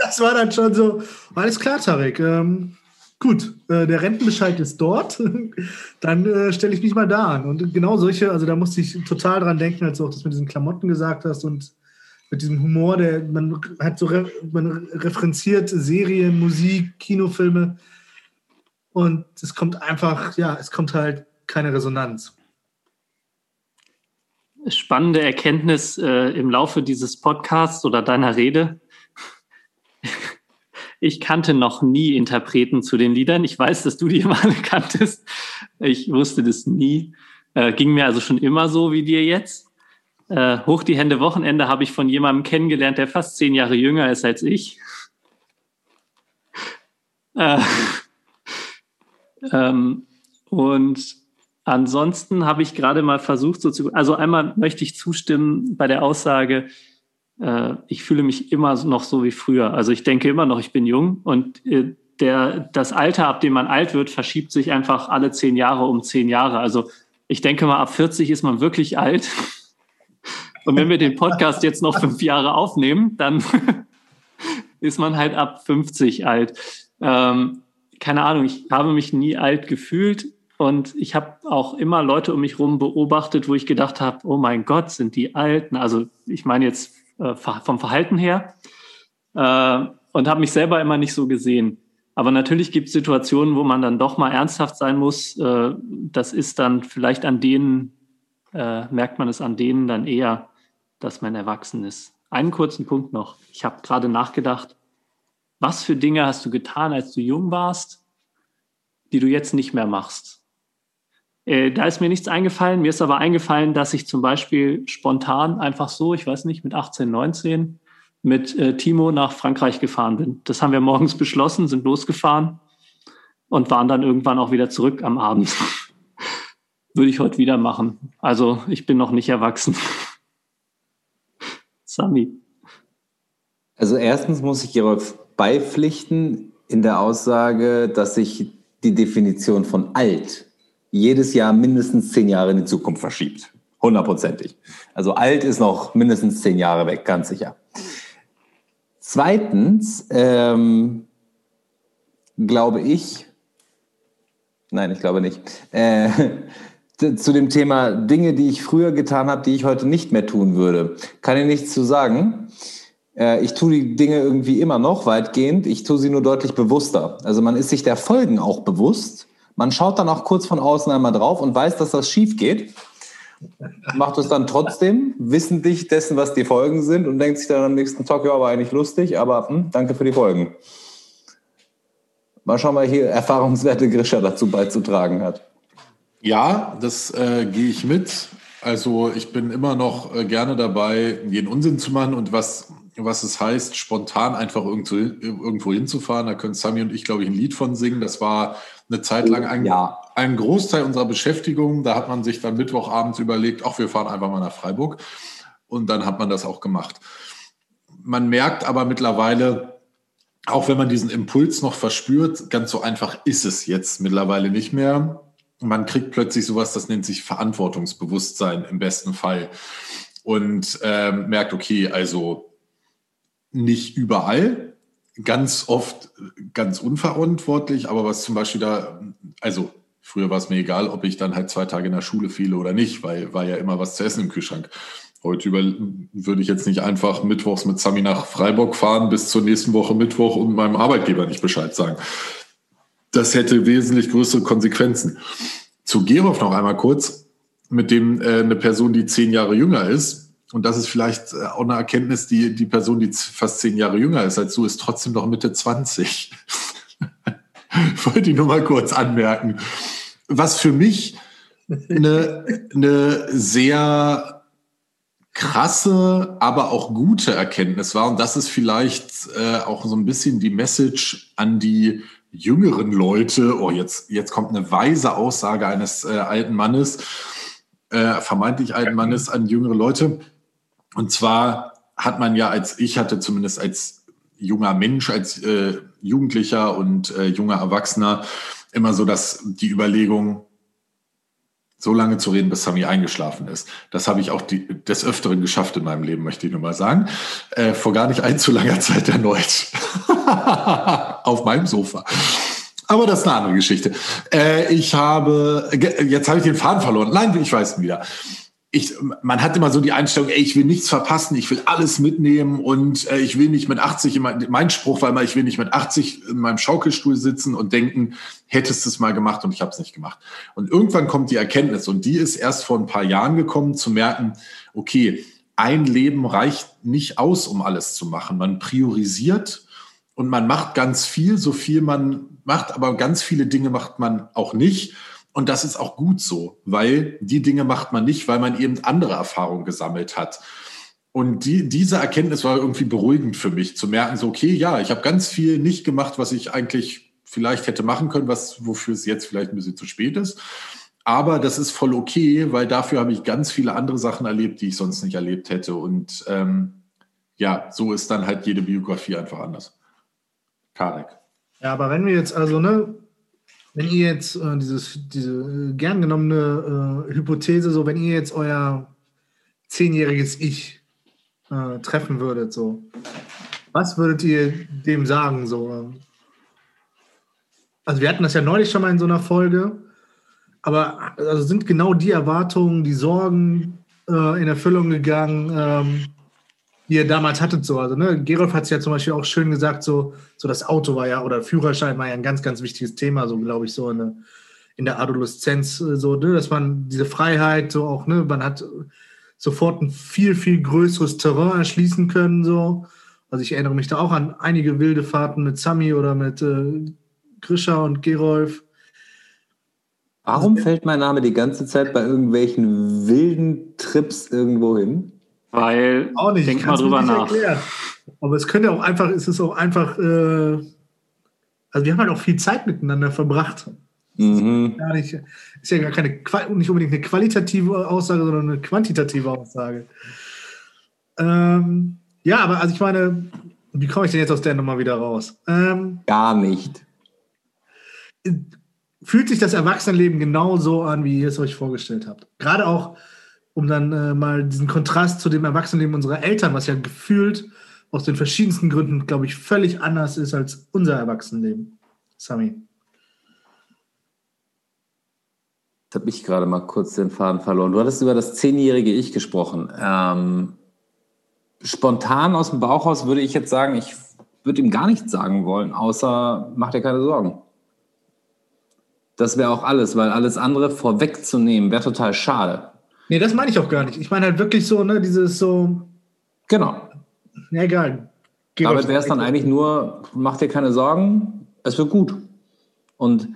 das war dann schon so, alles klar, Tarek. Ähm, gut, äh, der Rentenbescheid ist dort, dann äh, stelle ich mich mal da an. Und genau solche, also da musste ich total dran denken, als du auch das mit diesen Klamotten gesagt hast und mit diesem Humor, der man hat so man referenziert Serien, Musik, Kinofilme und es kommt einfach, ja, es kommt halt keine Resonanz. Spannende Erkenntnis äh, im Laufe dieses Podcasts oder deiner Rede. Ich kannte noch nie Interpreten zu den Liedern. Ich weiß, dass du die immer alle kanntest. Ich wusste das nie. Äh, ging mir also schon immer so wie dir jetzt. Äh, Hoch die Hände Wochenende habe ich von jemandem kennengelernt, der fast zehn Jahre jünger ist als ich. Äh, ähm, und ansonsten habe ich gerade mal versucht, so zu, also einmal möchte ich zustimmen bei der Aussage, äh, ich fühle mich immer noch so wie früher. Also ich denke immer noch, ich bin jung und äh, der, das Alter, ab dem man alt wird, verschiebt sich einfach alle zehn Jahre um zehn Jahre. Also ich denke mal, ab 40 ist man wirklich alt. Und wenn wir den Podcast jetzt noch fünf Jahre aufnehmen, dann ist man halt ab 50 alt. Ähm, keine Ahnung, ich habe mich nie alt gefühlt und ich habe auch immer Leute um mich herum beobachtet, wo ich gedacht habe, oh mein Gott, sind die Alten. Also ich meine jetzt äh, vom Verhalten her äh, und habe mich selber immer nicht so gesehen. Aber natürlich gibt es Situationen, wo man dann doch mal ernsthaft sein muss. Äh, das ist dann vielleicht an denen, äh, merkt man es an denen dann eher, dass man erwachsen ist. Einen kurzen Punkt noch. Ich habe gerade nachgedacht, was für Dinge hast du getan, als du jung warst, die du jetzt nicht mehr machst? Äh, da ist mir nichts eingefallen. Mir ist aber eingefallen, dass ich zum Beispiel spontan einfach so, ich weiß nicht, mit 18, 19 mit äh, Timo nach Frankreich gefahren bin. Das haben wir morgens beschlossen, sind losgefahren und waren dann irgendwann auch wieder zurück am Abend. Würde ich heute wieder machen. Also ich bin noch nicht erwachsen. Sami. Also erstens muss ich hierauf beipflichten in der Aussage, dass sich die Definition von alt jedes Jahr mindestens zehn Jahre in die Zukunft verschiebt. Hundertprozentig. Also alt ist noch mindestens zehn Jahre weg, ganz sicher. Zweitens ähm, glaube ich, nein, ich glaube nicht, äh, zu dem Thema Dinge, die ich früher getan habe, die ich heute nicht mehr tun würde, kann ich nichts zu sagen. Äh, ich tue die Dinge irgendwie immer noch weitgehend, ich tue sie nur deutlich bewusster. Also man ist sich der Folgen auch bewusst man schaut dann auch kurz von außen einmal drauf und weiß, dass das schief geht. Macht es dann trotzdem, wissentlich dessen, was die Folgen sind und denkt sich dann am nächsten Tag, ja, war eigentlich lustig, aber hm, danke für die Folgen. Mal schauen, wer hier erfahrungswerte Grischer dazu beizutragen hat. Ja, das äh, gehe ich mit. Also ich bin immer noch äh, gerne dabei, jeden Unsinn zu machen und was, was es heißt, spontan einfach irgendwo, irgendwo hinzufahren. Da können Sami und ich, glaube ich, ein Lied von singen. Das war eine Zeit lang ein, ja. ein Großteil unserer Beschäftigung. Da hat man sich dann Mittwochabends überlegt, ach, wir fahren einfach mal nach Freiburg. Und dann hat man das auch gemacht. Man merkt aber mittlerweile, auch wenn man diesen Impuls noch verspürt, ganz so einfach ist es jetzt mittlerweile nicht mehr. Man kriegt plötzlich sowas, das nennt sich Verantwortungsbewusstsein im besten Fall. Und äh, merkt, okay, also nicht überall, ganz oft ganz unverantwortlich, aber was zum Beispiel da, also früher war es mir egal, ob ich dann halt zwei Tage in der Schule fiele oder nicht, weil war ja immer was zu essen im Kühlschrank. Heute über, würde ich jetzt nicht einfach mittwochs mit Sami nach Freiburg fahren bis zur nächsten Woche Mittwoch und meinem Arbeitgeber nicht Bescheid sagen. Das hätte wesentlich größere Konsequenzen. Zu Gerov noch einmal kurz, mit dem äh, eine Person, die zehn Jahre jünger ist. Und das ist vielleicht äh, auch eine Erkenntnis, die die Person, die fast zehn Jahre jünger ist als du, ist trotzdem noch Mitte 20. Wollte ich nur mal kurz anmerken. Was für mich eine, eine sehr krasse, aber auch gute Erkenntnis war. Und das ist vielleicht äh, auch so ein bisschen die Message an die jüngeren Leute. Oh, jetzt, jetzt kommt eine weise Aussage eines äh, alten Mannes, äh, vermeintlich alten Mannes an jüngere Leute. Und zwar hat man ja als, ich hatte zumindest als junger Mensch, als äh, Jugendlicher und äh, junger Erwachsener immer so dass die Überlegung, so lange zu reden, bis Sami eingeschlafen ist. Das habe ich auch die, des Öfteren geschafft in meinem Leben, möchte ich nur mal sagen. Äh, vor gar nicht allzu langer Zeit erneut. Auf meinem Sofa. Aber das ist eine andere Geschichte. Äh, ich habe, jetzt habe ich den Faden verloren. Nein, ich weiß ihn wieder ich, man hat immer so die Einstellung, ey, ich will nichts verpassen, ich will alles mitnehmen und äh, ich will nicht mit 80, immer, mein Spruch war immer, ich will nicht mit 80 in meinem Schaukelstuhl sitzen und denken, hättest du es mal gemacht und ich habe es nicht gemacht. Und irgendwann kommt die Erkenntnis und die ist erst vor ein paar Jahren gekommen, zu merken, okay, ein Leben reicht nicht aus, um alles zu machen. Man priorisiert und man macht ganz viel, so viel man macht, aber ganz viele Dinge macht man auch nicht. Und das ist auch gut so, weil die Dinge macht man nicht, weil man eben andere Erfahrungen gesammelt hat. Und die, diese Erkenntnis war irgendwie beruhigend für mich, zu merken, so, okay, ja, ich habe ganz viel nicht gemacht, was ich eigentlich vielleicht hätte machen können, was, wofür es jetzt vielleicht ein bisschen zu spät ist. Aber das ist voll okay, weil dafür habe ich ganz viele andere Sachen erlebt, die ich sonst nicht erlebt hätte. Und ähm, ja, so ist dann halt jede Biografie einfach anders. Tarek. Ja, aber wenn wir jetzt also, ne, wenn ihr jetzt äh, dieses, diese äh, gern genommene äh, Hypothese, so wenn ihr jetzt euer zehnjähriges Ich äh, treffen würdet, so, was würdet ihr dem sagen? So? Also wir hatten das ja neulich schon mal in so einer Folge, aber also sind genau die Erwartungen, die Sorgen äh, in Erfüllung gegangen, ähm, die ihr damals hattet. So. Also, ne, Gerolf hat es ja zum Beispiel auch schön gesagt, so, so das Auto war ja, oder Führerschein war ja ein ganz, ganz wichtiges Thema, so glaube ich, so eine, in der Adoleszenz, äh, so, ne, dass man diese Freiheit, so auch, ne, man hat sofort ein viel, viel größeres Terrain erschließen können, so. Also ich erinnere mich da auch an einige wilde Fahrten mit Sami oder mit äh, Grisha und Gerolf. Warum fällt mein Name die ganze Zeit bei irgendwelchen wilden Trips irgendwo hin? Weil, auch nicht, denk mal drüber nach. Erklären. Aber es könnte auch einfach, es ist auch einfach, äh, also wir haben halt auch viel Zeit miteinander verbracht. Mhm. Ist, gar nicht, ist ja gar keine, nicht unbedingt eine qualitative Aussage, sondern eine quantitative Aussage. Ähm, ja, aber also ich meine, wie komme ich denn jetzt aus der Nummer wieder raus? Ähm, gar nicht. Fühlt sich das Erwachsenenleben genauso an, wie ihr es euch vorgestellt habt? Gerade auch um dann äh, mal diesen Kontrast zu dem Erwachsenenleben unserer Eltern, was ja gefühlt aus den verschiedensten Gründen, glaube ich, völlig anders ist als unser Erwachsenenleben. Sami. Jetzt habe ich gerade mal kurz den Faden verloren. Du hattest über das zehnjährige Ich gesprochen. Ähm, spontan aus dem Bauchhaus würde ich jetzt sagen, ich würde ihm gar nichts sagen wollen, außer mach dir keine Sorgen. Das wäre auch alles, weil alles andere vorwegzunehmen wäre total schade. Nee, das meine ich auch gar nicht. Ich meine halt wirklich so, ne, dieses so. Genau. Ja, egal. Geh Damit wäre es dann eigentlich nur, mach dir keine Sorgen, es wird gut. Und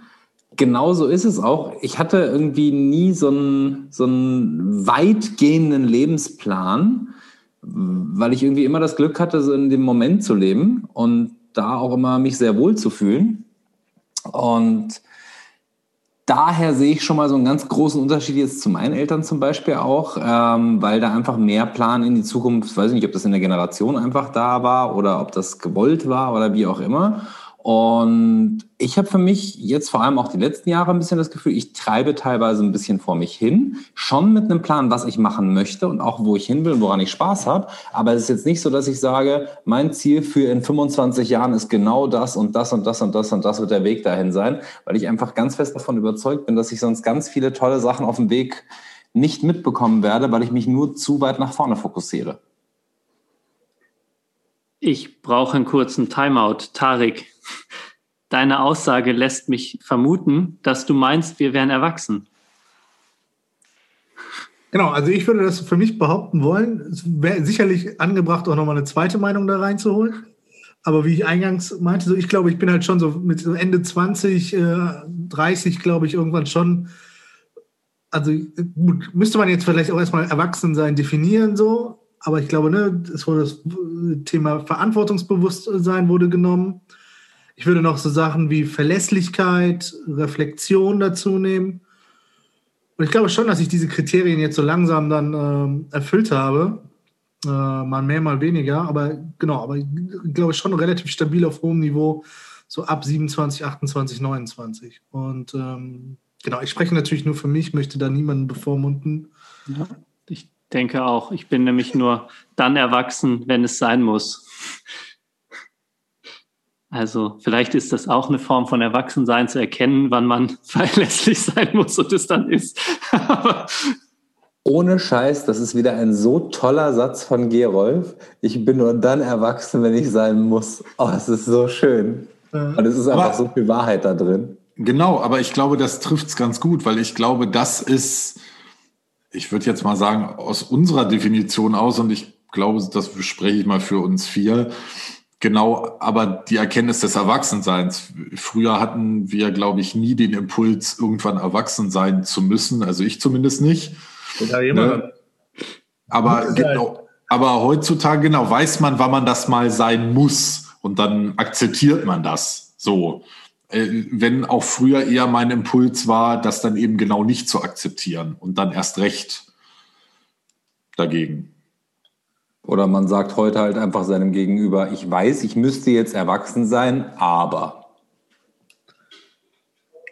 genauso ist es auch. Ich hatte irgendwie nie so einen, so einen weitgehenden Lebensplan, weil ich irgendwie immer das Glück hatte, so in dem Moment zu leben und da auch immer mich sehr wohl zu fühlen. Und daher sehe ich schon mal so einen ganz großen Unterschied jetzt zu meinen Eltern zum Beispiel auch, ähm, weil da einfach mehr Plan in die Zukunft, weiß ich nicht, ob das in der Generation einfach da war oder ob das gewollt war oder wie auch immer. Und ich habe für mich jetzt vor allem auch die letzten Jahre ein bisschen das Gefühl, ich treibe teilweise ein bisschen vor mich hin, schon mit einem Plan, was ich machen möchte und auch wo ich hin will und woran ich Spaß habe. Aber es ist jetzt nicht so, dass ich sage, mein Ziel für in 25 Jahren ist genau das und das und das und das und das wird der Weg dahin sein, weil ich einfach ganz fest davon überzeugt bin, dass ich sonst ganz viele tolle Sachen auf dem Weg nicht mitbekommen werde, weil ich mich nur zu weit nach vorne fokussiere. Ich brauche einen kurzen Timeout. Tarik, deine Aussage lässt mich vermuten, dass du meinst, wir wären erwachsen. Genau, also ich würde das für mich behaupten wollen. Es wäre sicherlich angebracht, auch nochmal eine zweite Meinung da reinzuholen. Aber wie ich eingangs meinte, so ich glaube, ich bin halt schon so mit Ende 20, äh, 30, glaube ich, irgendwann schon. Also gut, müsste man jetzt vielleicht auch erstmal Erwachsensein definieren, so. Aber ich glaube, ne, es wurde das Thema Verantwortungsbewusstsein wurde genommen. Ich würde noch so Sachen wie Verlässlichkeit, Reflexion dazu nehmen. Und ich glaube schon, dass ich diese Kriterien jetzt so langsam dann äh, erfüllt habe. Äh, mal mehr, mal weniger. Aber genau, aber ich glaube schon relativ stabil auf hohem Niveau, so ab 27, 28, 29. Und ähm, genau, ich spreche natürlich nur für mich, möchte da niemanden bevormunden. Ja, denke auch. Ich bin nämlich nur dann erwachsen, wenn es sein muss. Also vielleicht ist das auch eine Form von Erwachsensein zu erkennen, wann man verlässlich sein muss und es dann ist. Ohne Scheiß, das ist wieder ein so toller Satz von Gerolf. Ich bin nur dann erwachsen, wenn ich sein muss. Oh, es ist so schön. Und es ist einfach aber, so viel Wahrheit da drin. Genau, aber ich glaube, das trifft es ganz gut, weil ich glaube, das ist, ich würde jetzt mal sagen, aus unserer Definition aus, und ich glaube, das spreche ich mal für uns vier, Genau, aber die Erkenntnis des Erwachsenseins. Früher hatten wir, glaube ich, nie den Impuls, irgendwann erwachsen sein zu müssen. Also ich zumindest nicht. Ne? Aber, genau, aber heutzutage, genau, weiß man, wann man das mal sein muss. Und dann akzeptiert man das so. Äh, wenn auch früher eher mein Impuls war, das dann eben genau nicht zu akzeptieren und dann erst recht dagegen. Oder man sagt heute halt einfach seinem Gegenüber, ich weiß, ich müsste jetzt erwachsen sein, aber.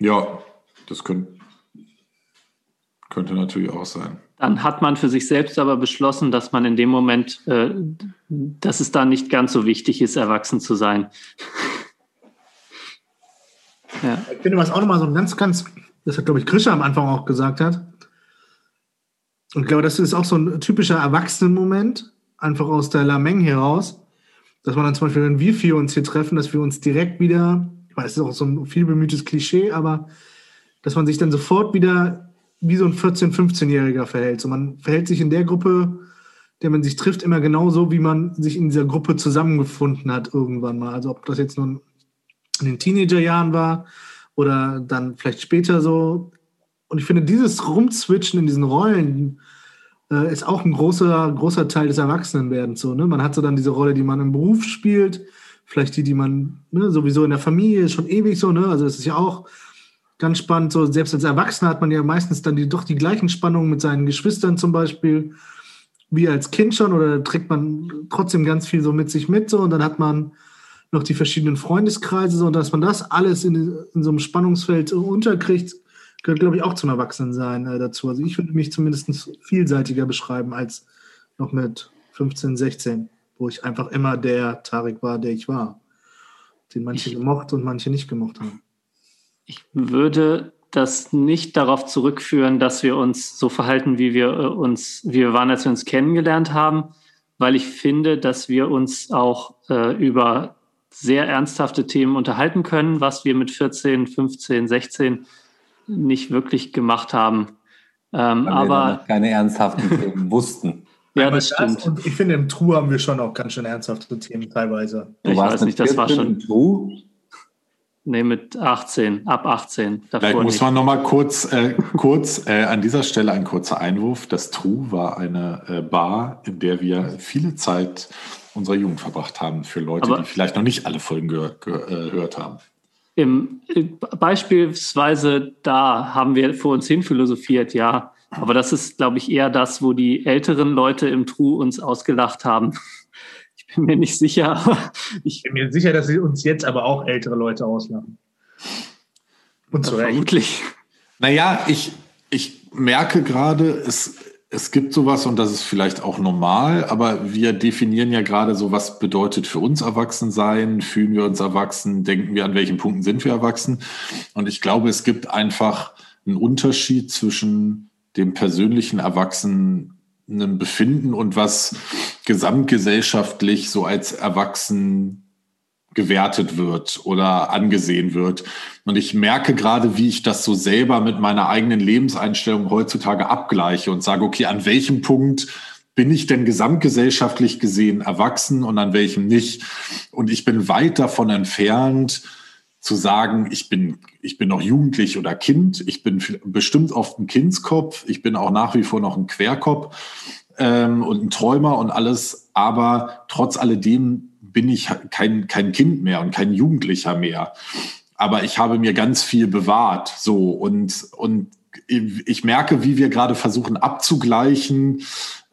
Ja, das könnte, könnte natürlich auch sein. Dann hat man für sich selbst aber beschlossen, dass man in dem Moment, äh, dass es da nicht ganz so wichtig ist, erwachsen zu sein. Ja. Ich finde, was auch nochmal so ein ganz, ganz, das hat, glaube ich, Krischer am Anfang auch gesagt hat. Und ich glaube, das ist auch so ein typischer Erwachsenenmoment einfach aus der Lameng heraus, dass man dann zum Beispiel, wenn wir vier uns hier treffen, dass wir uns direkt wieder, ich weiß, es ist auch so ein viel bemühtes Klischee, aber dass man sich dann sofort wieder wie so ein 14-, 15-Jähriger verhält. So man verhält sich in der Gruppe, der man sich trifft, immer genauso, wie man sich in dieser Gruppe zusammengefunden hat irgendwann mal. Also ob das jetzt nun in den Teenagerjahren war oder dann vielleicht später so. Und ich finde, dieses Rumzwitschen in diesen Rollen, äh, ist auch ein großer, großer Teil des Erwachsenenwerdens. So, ne? Man hat so dann diese Rolle, die man im Beruf spielt, vielleicht die, die man ne, sowieso in der Familie schon ewig so, ne? Also das ist ja auch ganz spannend. So, selbst als Erwachsener hat man ja meistens dann die, doch die gleichen Spannungen mit seinen Geschwistern zum Beispiel, wie als Kind schon, oder trägt man trotzdem ganz viel so mit sich mit, so, und dann hat man noch die verschiedenen Freundeskreise, so, und dass man das alles in, in so einem Spannungsfeld unterkriegt, gehört, glaube ich, auch zum Erwachsenensein äh, dazu. Also ich würde mich zumindest vielseitiger beschreiben als noch mit 15, 16, wo ich einfach immer der Tarek war, der ich war. Den manche ich, gemocht und manche nicht gemocht haben. Ich würde das nicht darauf zurückführen, dass wir uns so verhalten, wie wir äh, uns, wie wir waren, als wir uns kennengelernt haben, weil ich finde, dass wir uns auch äh, über sehr ernsthafte Themen unterhalten können, was wir mit 14, 15, 16 nicht wirklich gemacht haben. Ähm, Weil aber wir noch keine ernsthaften Themen wussten. Ja, das, das stimmt. Und ich finde, im True haben wir schon auch ganz schön ernsthafte Themen teilweise. Du ich weiß nicht, das war schon. True? Nee, mit 18, ab 18. Vielleicht muss nicht. man nochmal kurz, äh, kurz äh, an dieser Stelle ein kurzer Einwurf. Das True war eine äh, Bar, in der wir viele Zeit unserer Jugend verbracht haben, für Leute, Aber die vielleicht noch nicht alle Folgen ge ge äh, gehört haben. Im, beispielsweise da haben wir vor uns hin philosophiert, ja. Aber das ist, glaube ich, eher das, wo die älteren Leute im True uns ausgelacht haben. Ich bin mir nicht sicher. ich bin mir sicher, dass sie uns jetzt aber auch ältere Leute auslachen. Und zu Recht. Vermutlich. Naja, ich, ich merke gerade, es es gibt sowas und das ist vielleicht auch normal, aber wir definieren ja gerade so, was bedeutet für uns erwachsen sein, fühlen wir uns erwachsen, denken wir, an welchen Punkten sind wir erwachsen. Und ich glaube, es gibt einfach einen Unterschied zwischen dem persönlichen erwachsenen Befinden und was gesamtgesellschaftlich so als erwachsen gewertet wird oder angesehen wird. Und ich merke gerade, wie ich das so selber mit meiner eigenen Lebenseinstellung heutzutage abgleiche und sage, okay, an welchem Punkt bin ich denn gesamtgesellschaftlich gesehen erwachsen und an welchem nicht? Und ich bin weit davon entfernt, zu sagen, ich bin, ich bin noch jugendlich oder Kind, ich bin bestimmt oft ein Kindskopf, ich bin auch nach wie vor noch ein Querkopf ähm, und ein Träumer und alles, aber trotz alledem bin ich kein, kein Kind mehr und kein Jugendlicher mehr. Aber ich habe mir ganz viel bewahrt. So und, und ich merke, wie wir gerade versuchen abzugleichen,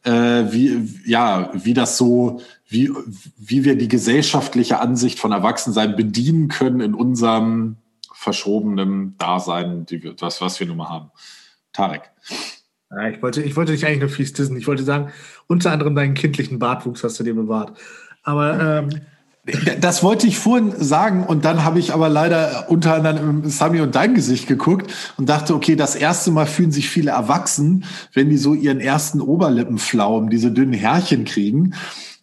äh, wie, ja, wie das so, wie, wie wir die gesellschaftliche Ansicht von Erwachsensein bedienen können in unserem verschobenen Dasein, die wir, das, was wir nun mal haben. Tarek. Ich, wollte, ich wollte dich eigentlich nur fies dissen. Ich wollte sagen, unter anderem deinen kindlichen Bartwuchs hast du dir bewahrt. Aber ähm, das wollte ich vorhin sagen und dann habe ich aber leider unter anderem Sami und dein Gesicht geguckt und dachte, okay, das erste Mal fühlen sich viele erwachsen, wenn die so ihren ersten Oberlippenflaum, diese dünnen Härchen kriegen.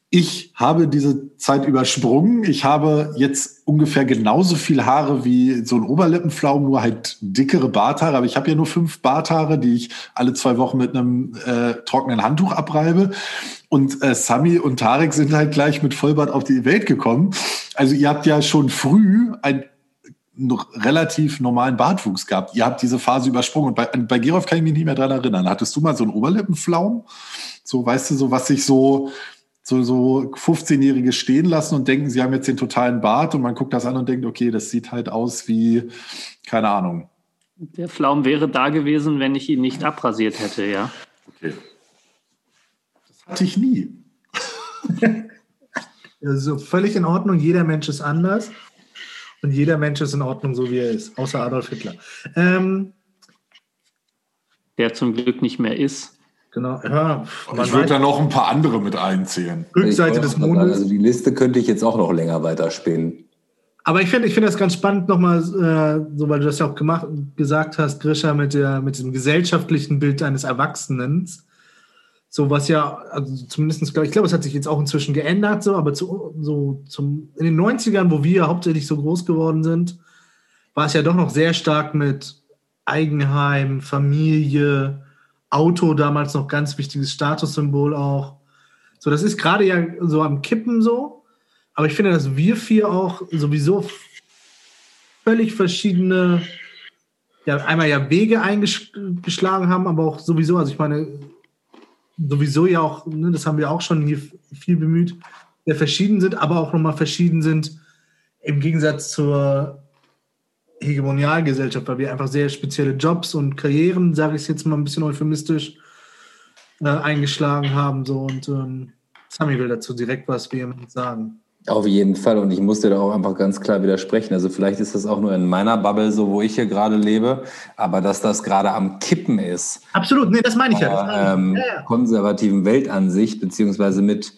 Ich habe diese Zeit übersprungen. Ich habe jetzt ungefähr genauso viel Haare wie so ein Oberlippenflaum, nur halt dickere Barthaare. Aber ich habe ja nur fünf Barthaare, die ich alle zwei Wochen mit einem äh, trockenen Handtuch abreibe. Und äh, Sami und Tarek sind halt gleich mit Vollbart auf die Welt gekommen. Also ihr habt ja schon früh ein relativ normalen Bartwuchs gehabt. Ihr habt diese Phase übersprungen. Und bei, bei Gerolf kann ich mich nicht mehr dran erinnern. Hattest du mal so einen Oberlippenflaum? So, weißt du, so was sich so, so, so 15-Jährige stehen lassen und denken, sie haben jetzt den totalen Bart und man guckt das an und denkt, okay, das sieht halt aus wie, keine Ahnung. Der Flaum wäre da gewesen, wenn ich ihn nicht abrasiert hätte, ja. Okay. Hatte ich nie. also völlig in Ordnung. Jeder Mensch ist anders. Und jeder Mensch ist in Ordnung, so wie er ist. Außer Adolf Hitler. Ähm, Der zum Glück nicht mehr ist. Genau. Ja, ich würde da noch ein paar andere mit einzählen. Rückseite des Mondes. Also die Liste könnte ich jetzt auch noch länger weiterspielen. Aber ich finde ich find das ganz spannend nochmal, äh, so weil du das ja auch gemacht, gesagt hast, Grisha, mit, der, mit diesem gesellschaftlichen Bild eines Erwachsenen. So was ja, also zumindest, ich glaube, es hat sich jetzt auch inzwischen geändert, so, aber zu, so zum, in den 90ern, wo wir hauptsächlich so groß geworden sind, war es ja doch noch sehr stark mit Eigenheim, Familie, Auto, damals noch ganz wichtiges Statussymbol auch. So, das ist gerade ja so am Kippen so, aber ich finde, dass wir vier auch sowieso völlig verschiedene, ja, einmal ja Wege eingeschlagen haben, aber auch sowieso, also ich meine, sowieso ja auch, ne, das haben wir auch schon hier viel bemüht, sehr verschieden sind, aber auch nochmal verschieden sind im Gegensatz zur Hegemonialgesellschaft, weil wir einfach sehr spezielle Jobs und Karrieren, sage ich es jetzt mal ein bisschen euphemistisch, äh, eingeschlagen haben. So, und ähm, Sami will dazu direkt was vehement sagen. Auf jeden Fall. Und ich muss dir da auch einfach ganz klar widersprechen. Also vielleicht ist das auch nur in meiner Bubble so, wo ich hier gerade lebe, aber dass das gerade am Kippen ist. Absolut, nee, das meine ich ja. Das ähm, ja, ja. konservativen Weltansicht, beziehungsweise mit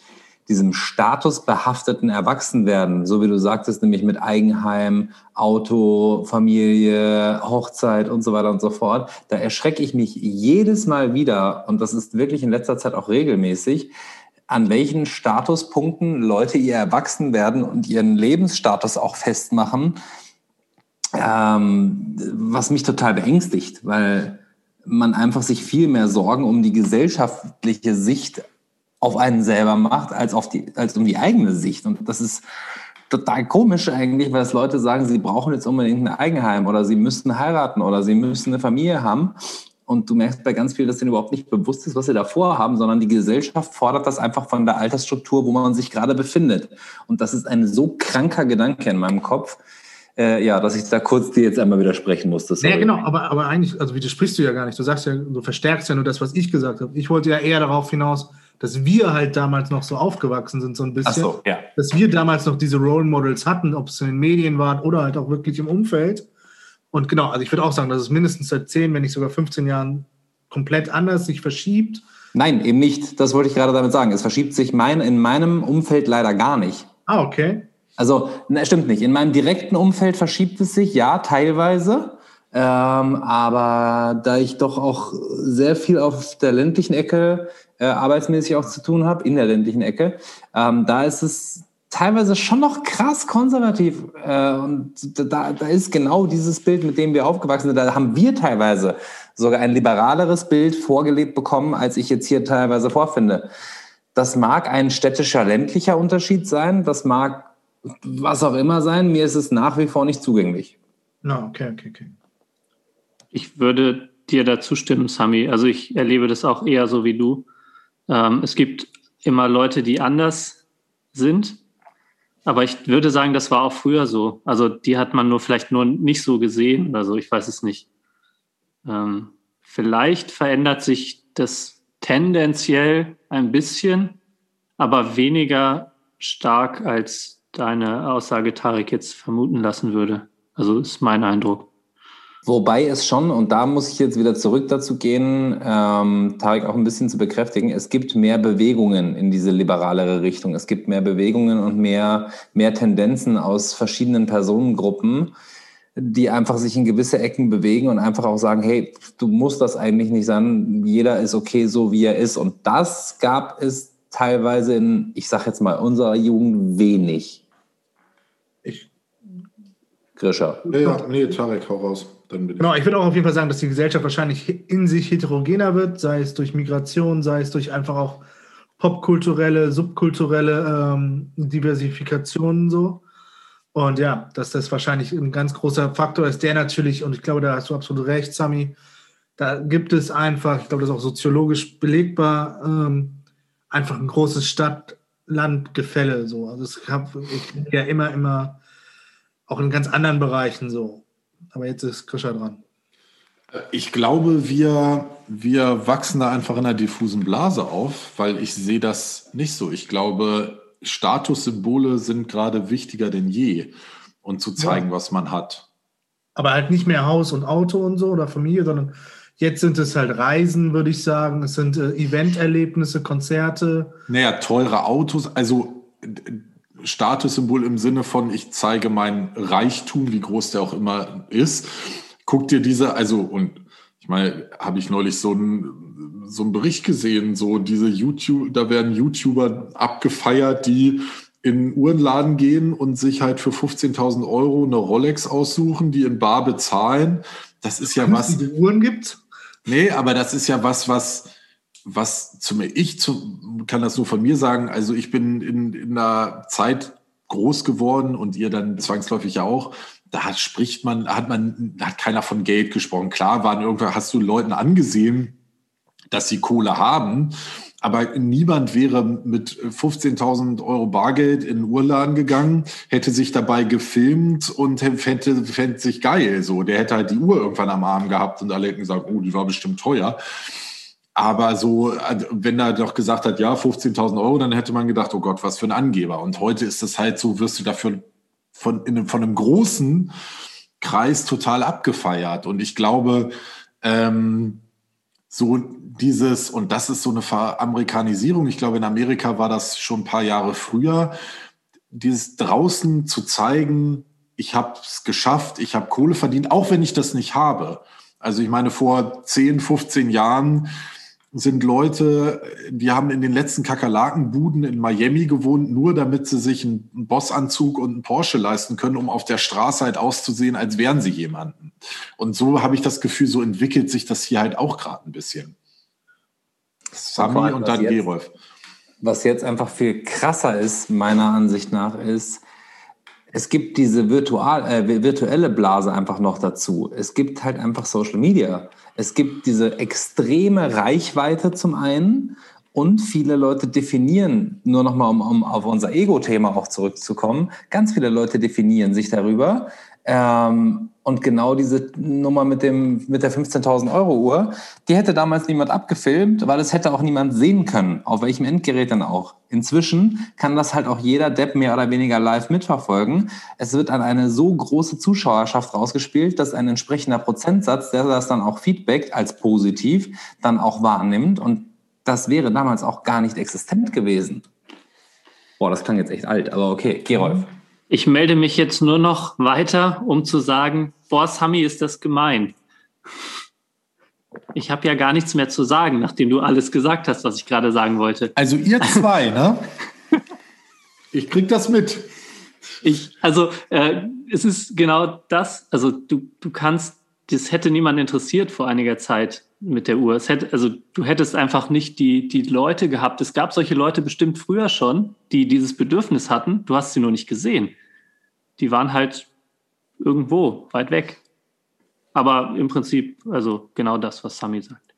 diesem statusbehafteten Erwachsenwerden, so wie du sagtest, nämlich mit Eigenheim, Auto, Familie, Hochzeit und so weiter und so fort, da erschrecke ich mich jedes Mal wieder, und das ist wirklich in letzter Zeit auch regelmäßig, an welchen Statuspunkten Leute ihr Erwachsenwerden und ihren Lebensstatus auch festmachen, ähm, was mich total beängstigt, weil man einfach sich viel mehr Sorgen um die gesellschaftliche Sicht auf einen selber macht, als, auf die, als um die eigene Sicht. Und das ist total komisch eigentlich, weil es Leute sagen, sie brauchen jetzt unbedingt ein Eigenheim oder sie müssten heiraten oder sie müssen eine Familie haben. Und du merkst bei ganz vielen, dass denen überhaupt nicht bewusst ist, was sie davor haben, sondern die Gesellschaft fordert das einfach von der Altersstruktur, wo man sich gerade befindet. Und das ist ein so kranker Gedanke in meinem Kopf, äh, ja, dass ich da kurz dir jetzt einmal widersprechen musste. Ja, genau, aber, aber eigentlich, also widersprichst du ja gar nicht. Du sagst ja, du verstärkst ja nur das, was ich gesagt habe. Ich wollte ja eher darauf hinaus, dass wir halt damals noch so aufgewachsen sind, so ein bisschen. Ach so, ja. Dass wir damals noch diese Role Models hatten, ob es in den Medien war oder halt auch wirklich im Umfeld. Und genau, also ich würde auch sagen, dass es mindestens seit 10, wenn nicht sogar 15 Jahren komplett anders sich verschiebt. Nein, eben nicht. Das wollte ich gerade damit sagen. Es verschiebt sich mein, in meinem Umfeld leider gar nicht. Ah, okay. Also, ne, stimmt nicht. In meinem direkten Umfeld verschiebt es sich, ja, teilweise. Ähm, aber da ich doch auch sehr viel auf der ländlichen Ecke äh, arbeitsmäßig auch zu tun habe, in der ländlichen Ecke, ähm, da ist es teilweise schon noch krass konservativ. Äh, und da, da ist genau dieses Bild, mit dem wir aufgewachsen sind. Da haben wir teilweise sogar ein liberaleres Bild vorgelebt bekommen, als ich jetzt hier teilweise vorfinde. Das mag ein städtischer, ländlicher Unterschied sein. Das mag was auch immer sein. Mir ist es nach wie vor nicht zugänglich. No, okay, okay, okay. Ich würde dir dazu stimmen, Sami. Also ich erlebe das auch eher so wie du. Ähm, es gibt immer Leute, die anders sind. Aber ich würde sagen, das war auch früher so. Also die hat man nur vielleicht nur nicht so gesehen oder so. Ich weiß es nicht. Ähm, vielleicht verändert sich das tendenziell ein bisschen, aber weniger stark, als deine Aussage Tarek jetzt vermuten lassen würde. Also ist mein Eindruck. Wobei es schon, und da muss ich jetzt wieder zurück dazu gehen, ähm, Tarek auch ein bisschen zu bekräftigen, es gibt mehr Bewegungen in diese liberalere Richtung. Es gibt mehr Bewegungen und mehr, mehr Tendenzen aus verschiedenen Personengruppen, die einfach sich in gewisse Ecken bewegen und einfach auch sagen, hey, du musst das eigentlich nicht sein, jeder ist okay so, wie er ist. Und das gab es teilweise in, ich sag jetzt mal, unserer Jugend wenig. Ich. Grischer. Ja, nee, Tarek, hau raus. Dann genau, ich würde auch auf jeden Fall sagen, dass die Gesellschaft wahrscheinlich in sich heterogener wird, sei es durch Migration, sei es durch einfach auch popkulturelle, subkulturelle ähm, Diversifikationen so. Und ja, dass das wahrscheinlich ein ganz großer Faktor ist, der natürlich, und ich glaube, da hast du absolut recht, Sami, da gibt es einfach, ich glaube, das ist auch soziologisch belegbar, ähm, einfach ein großes Stadt-Land-Gefälle. So. Also es gab ja immer, immer auch in ganz anderen Bereichen so. Aber jetzt ist Krischer dran. Ich glaube, wir, wir wachsen da einfach in einer diffusen Blase auf, weil ich sehe das nicht so. Ich glaube, Statussymbole sind gerade wichtiger denn je und zu zeigen, ja. was man hat. Aber halt nicht mehr Haus und Auto und so oder Familie, sondern jetzt sind es halt Reisen, würde ich sagen. Es sind äh, Eventerlebnisse, Konzerte. Naja, teure Autos. Also Statussymbol im Sinne von, ich zeige mein Reichtum, wie groß der auch immer ist. Guck dir diese, also, und ich meine, habe ich neulich so einen, so einen Bericht gesehen, so diese YouTube, da werden YouTuber abgefeiert, die in Uhrenladen gehen und sich halt für 15.000 Euro eine Rolex aussuchen, die in Bar bezahlen. Das ist ja was. Die Uhren gibt? Nee, aber das ist ja was, was, was zum, ich zu, kann das nur von mir sagen. Also ich bin in, in einer Zeit groß geworden und ihr dann zwangsläufig auch. Da hat, spricht man, hat man, hat keiner von Geld gesprochen. Klar waren irgendwann, hast du Leuten angesehen, dass sie Kohle haben. Aber niemand wäre mit 15.000 Euro Bargeld in den Urladen gegangen, hätte sich dabei gefilmt und fände, fände sich geil. So, der hätte halt die Uhr irgendwann am Arm gehabt und alle hätten gesagt, oh, die war bestimmt teuer. Aber so, also, wenn er doch gesagt hat, ja, 15.000 Euro, dann hätte man gedacht, oh Gott, was für ein Angeber. Und heute ist es halt so, wirst du dafür von, in, von einem großen Kreis total abgefeiert. Und ich glaube, ähm, so dieses, und das ist so eine Veramerikanisierung, ich glaube, in Amerika war das schon ein paar Jahre früher, dieses draußen zu zeigen, ich habe es geschafft, ich habe Kohle verdient, auch wenn ich das nicht habe. Also ich meine, vor 10, 15 Jahren sind Leute, die haben in den letzten Kakerlakenbuden in Miami gewohnt, nur damit sie sich einen Bossanzug und einen Porsche leisten können, um auf der Straße halt auszusehen, als wären sie jemanden. Und so habe ich das Gefühl, so entwickelt sich das hier halt auch gerade ein bisschen. Sami und, und dann jetzt, Gerolf. Was jetzt einfach viel krasser ist, meiner Ansicht nach, ist, es gibt diese virtual, äh, virtuelle Blase einfach noch dazu. Es gibt halt einfach Social Media. Es gibt diese extreme Reichweite zum einen und viele Leute definieren, nur nochmal, um, um auf unser Ego-Thema auch zurückzukommen, ganz viele Leute definieren sich darüber, ähm, und genau diese Nummer mit, dem, mit der 15.000 Euro Uhr, die hätte damals niemand abgefilmt, weil es hätte auch niemand sehen können, auf welchem Endgerät dann auch. Inzwischen kann das halt auch jeder Depp mehr oder weniger live mitverfolgen. Es wird an eine so große Zuschauerschaft rausgespielt, dass ein entsprechender Prozentsatz, der das dann auch feedbackt als positiv, dann auch wahrnimmt. Und das wäre damals auch gar nicht existent gewesen. Boah, das klang jetzt echt alt, aber okay, Gerolf. Ich melde mich jetzt nur noch weiter, um zu sagen, boah, Sami, ist das gemein. Ich habe ja gar nichts mehr zu sagen, nachdem du alles gesagt hast, was ich gerade sagen wollte. Also ihr zwei, ne? Ich krieg das mit. Ich, also äh, es ist genau das, also du, du kannst, das hätte niemand interessiert vor einiger Zeit mit der Uhr. Es hätte, also du hättest einfach nicht die, die Leute gehabt. Es gab solche Leute bestimmt früher schon, die dieses Bedürfnis hatten. Du hast sie nur nicht gesehen. Die waren halt irgendwo weit weg. Aber im Prinzip, also genau das, was Sami sagt.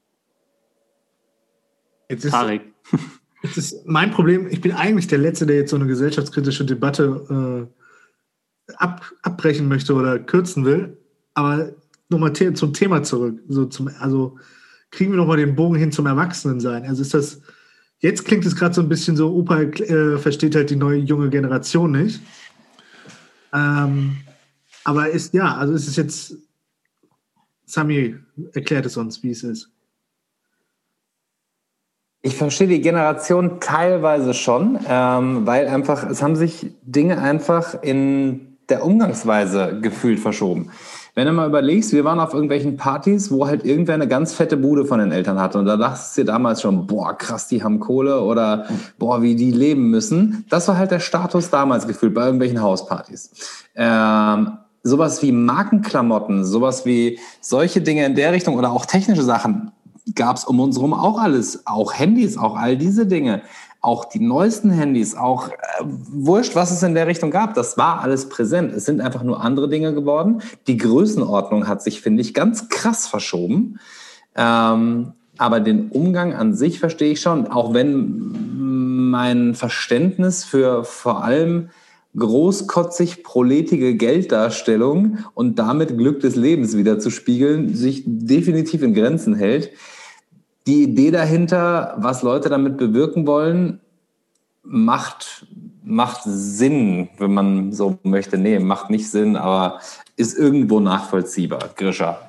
Jetzt ist, Tarek. Jetzt ist mein Problem, ich bin eigentlich der Letzte, der jetzt so eine gesellschaftskritische Debatte äh, ab, abbrechen möchte oder kürzen will. Aber nochmal the zum Thema zurück. So zum, also kriegen wir nochmal den Bogen hin zum Erwachsenensein. Also ist das, jetzt klingt es gerade so ein bisschen so, Opa äh, versteht halt die neue junge Generation nicht. Ähm, aber ist, ja, also ist es jetzt, Sami erklärt es uns, wie es ist. Ich verstehe die Generation teilweise schon, ähm, weil einfach, es haben sich Dinge einfach in der Umgangsweise gefühlt verschoben. Wenn du mal überlegst, wir waren auf irgendwelchen Partys, wo halt irgendwer eine ganz fette Bude von den Eltern hatte und da dachtest du dir damals schon, boah, krass, die haben Kohle oder boah, wie die leben müssen. Das war halt der Status damals gefühlt bei irgendwelchen Hauspartys. Ähm, sowas wie Markenklamotten, sowas wie solche Dinge in der Richtung oder auch technische Sachen gab es um uns herum auch alles, auch Handys, auch all diese Dinge, auch die neuesten Handys, auch äh, wurscht, was es in der Richtung gab, das war alles präsent. Es sind einfach nur andere Dinge geworden. Die Größenordnung hat sich, finde ich, ganz krass verschoben. Ähm, aber den Umgang an sich verstehe ich schon, auch wenn mein Verständnis für vor allem großkotzig proletige Gelddarstellung und damit Glück des Lebens wieder zu spiegeln, sich definitiv in Grenzen hält die Idee dahinter, was Leute damit bewirken wollen, macht, macht Sinn, wenn man so möchte. Nee, macht nicht Sinn, aber ist irgendwo nachvollziehbar. Grisha.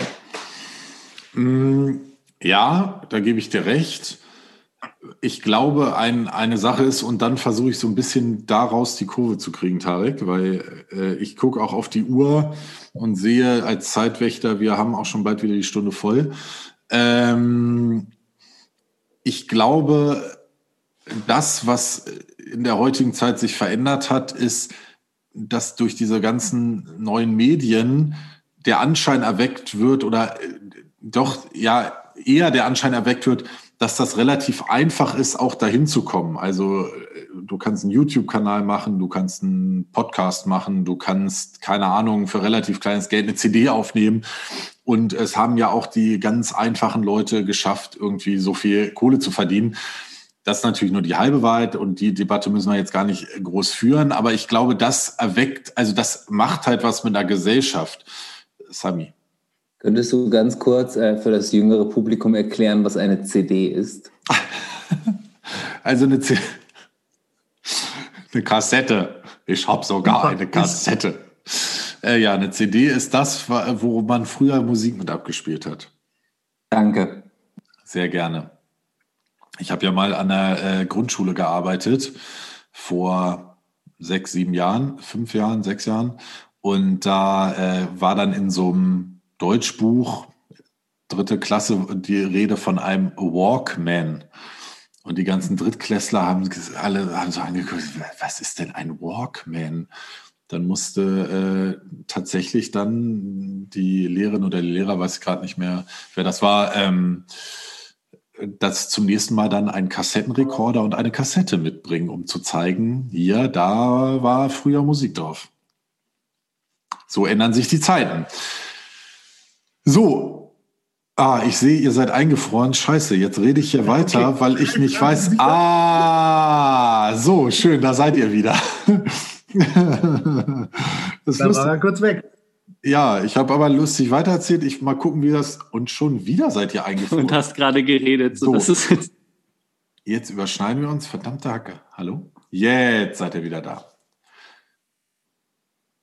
Mm, ja, da gebe ich dir recht. Ich glaube, ein, eine Sache ist, und dann versuche ich so ein bisschen daraus die Kurve zu kriegen, Tarek, weil äh, ich gucke auch auf die Uhr und sehe als Zeitwächter, wir haben auch schon bald wieder die Stunde voll. Ähm, ich glaube, das, was in der heutigen Zeit sich verändert hat, ist, dass durch diese ganzen neuen Medien der Anschein erweckt wird oder äh, doch ja eher der Anschein erweckt wird, dass das relativ einfach ist, auch dahin zu kommen. Also äh, du kannst einen YouTube-Kanal machen, du kannst einen Podcast machen, du kannst, keine Ahnung, für relativ kleines Geld eine CD aufnehmen. Und es haben ja auch die ganz einfachen Leute geschafft, irgendwie so viel Kohle zu verdienen. Das ist natürlich nur die halbe Wahrheit und die Debatte müssen wir jetzt gar nicht groß führen. Aber ich glaube, das erweckt, also das macht halt was mit der Gesellschaft. Sami. Könntest du ganz kurz äh, für das jüngere Publikum erklären, was eine CD ist? also eine, C eine Kassette. Ich habe sogar eine Kassette. Äh, ja, eine CD ist das, wo man früher Musik mit abgespielt hat. Danke. Sehr gerne. Ich habe ja mal an der äh, Grundschule gearbeitet vor sechs, sieben Jahren, fünf Jahren, sechs Jahren. Und da äh, war dann in so einem Deutschbuch, dritte Klasse, die Rede von einem Walkman. Und die ganzen Drittklässler haben alle haben so angeguckt, was ist denn ein Walkman? Dann musste äh, tatsächlich dann die Lehrerin oder der Lehrer, weiß ich gerade nicht mehr, wer das war, ähm, das zum nächsten Mal dann einen Kassettenrekorder und eine Kassette mitbringen, um zu zeigen, hier, da war früher Musik drauf. So ändern sich die Zeiten. So, ah, ich sehe, ihr seid eingefroren. Scheiße, jetzt rede ich hier weiter, okay. weil ich nicht weiß. Ah, so, schön, da seid ihr wieder. das da war er kurz weg. Ja, ich habe aber lustig weitererzählt. Ich mal gucken, wie das. Und schon wieder seid ihr eingefroren. Und hast gerade geredet. So, so. jetzt, jetzt überschneiden wir uns. Verdammte Hacke. Hallo? Jetzt seid ihr wieder da.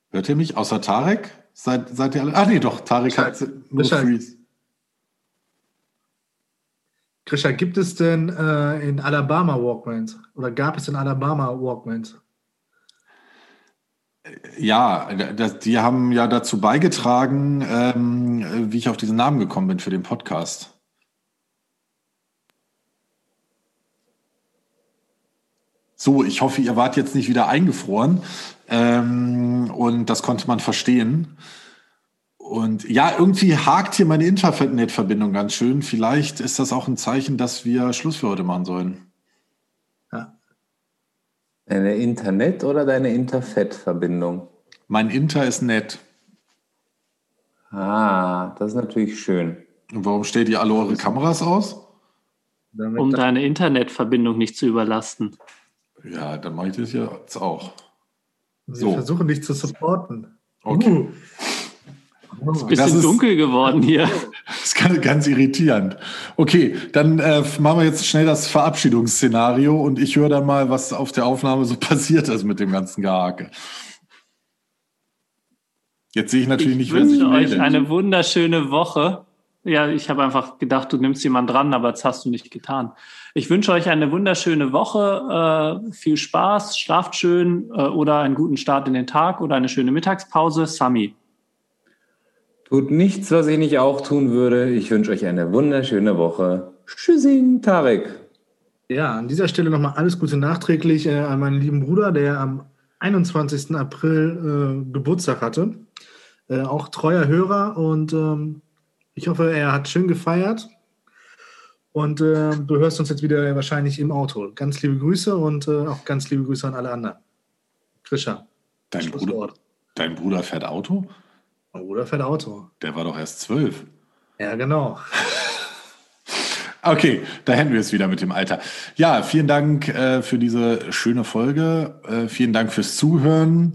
Hört ihr mich? Außer Tarek? Seid, seid ihr alle? Ach nee, doch. Tarek hat nur Freeze. Krisha, gibt es denn äh, in Alabama Walkmans? Oder gab es in Alabama Walkmans? Ja, das, die haben ja dazu beigetragen, ähm, wie ich auf diesen Namen gekommen bin für den Podcast. So, ich hoffe, ihr wart jetzt nicht wieder eingefroren. Ähm, und das konnte man verstehen. Und ja, irgendwie hakt hier meine Internetverbindung ganz schön. Vielleicht ist das auch ein Zeichen, dass wir Schluss für heute machen sollen. Deine Internet- oder deine Interfett-Verbindung? Mein Inter ist nett. Ah, das ist natürlich schön. Und warum stellt ihr alle eure Kameras aus? Um deine Internetverbindung nicht zu überlasten. Ja, dann mache ich das jetzt auch. Wir So. versuchen dich zu supporten. Okay. Uh, Ist ein bisschen dunkel geworden hier. Das ist ganz, irritierend. Okay, dann äh, machen wir jetzt schnell das Verabschiedungsszenario und ich höre dann mal, was auf der Aufnahme so passiert ist mit dem ganzen Gehake. Jetzt sehe ich natürlich Ich nicht, wer sich wünsche euch meldet. eine wunderschöne Woche. Ja, ich habe einfach gedacht, du nimmst jemanden dran, aber das hast du nicht getan. Ich wünsche euch eine wunderschöne Woche, äh, viel Spaß, schlaft schön äh, oder einen guten Start in den Tag oder eine schöne Mittagspause. Sami. Tut nichts, was ich nicht auch tun würde. Ich wünsche euch eine wunderschöne Woche. Tschüssing, Tarek. Ja, an dieser Stelle nochmal alles Gute nachträglich äh, an meinen lieben Bruder, der am 21. April äh, Geburtstag hatte. Äh, auch treuer Hörer und ähm, ich hoffe, er hat schön gefeiert. Und äh, du hörst uns jetzt wieder wahrscheinlich im Auto. Ganz liebe Grüße und äh, auch ganz liebe Grüße an alle anderen. Krischer, Dein Bruder, dein Bruder fährt Auto? Bruder fährt Auto. Der war doch erst zwölf. Ja, genau. Okay, da hätten wir es wieder mit dem Alter. Ja, vielen Dank äh, für diese schöne Folge. Äh, vielen Dank fürs Zuhören.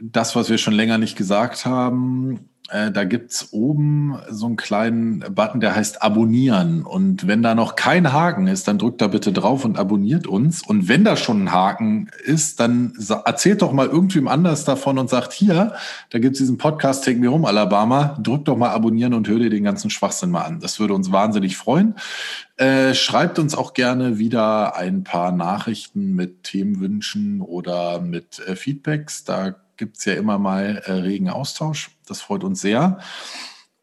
Das, was wir schon länger nicht gesagt haben, äh, da gibt's oben so einen kleinen Button, der heißt Abonnieren. Und wenn da noch kein Haken ist, dann drückt da bitte drauf und abonniert uns. Und wenn da schon ein Haken ist, dann erzählt doch mal irgendwem anders davon und sagt, hier, da gibt's diesen Podcast Take Me Home Alabama. Drück doch mal abonnieren und hör dir den ganzen Schwachsinn mal an. Das würde uns wahnsinnig freuen. Äh, schreibt uns auch gerne wieder ein paar Nachrichten mit Themenwünschen oder mit äh, Feedbacks. Da gibt's ja immer mal äh, regen Austausch. Das freut uns sehr.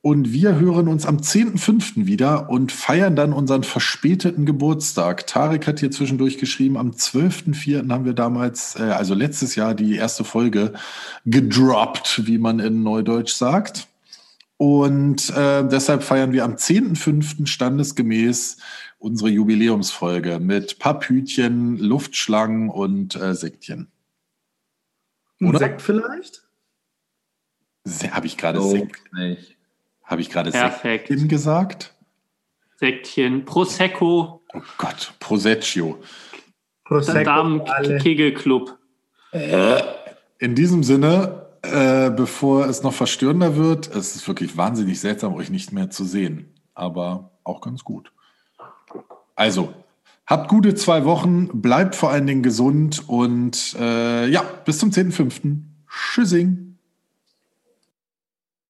Und wir hören uns am 10.05. wieder und feiern dann unseren verspäteten Geburtstag. Tarek hat hier zwischendurch geschrieben, am 12.04. haben wir damals, äh, also letztes Jahr, die erste Folge gedroppt, wie man in Neudeutsch sagt. Und äh, deshalb feiern wir am 10.05. standesgemäß unsere Jubiläumsfolge mit Papütchen, Luftschlangen und äh, Sektchen. Oder? Sekt vielleicht? Habe ich gerade Sekt, nicht. habe ich gerade. Sektchen gesagt? Sektchen, Prosecco, Oh Gott, Proseccio. Prosecco. Damen-Kegelclub. In diesem Sinne, äh, bevor es noch verstörender wird, es ist wirklich wahnsinnig seltsam, euch nicht mehr zu sehen, aber auch ganz gut. Also, habt gute zwei Wochen, bleibt vor allen Dingen gesund und äh, ja, bis zum 10.05. Tschüssing.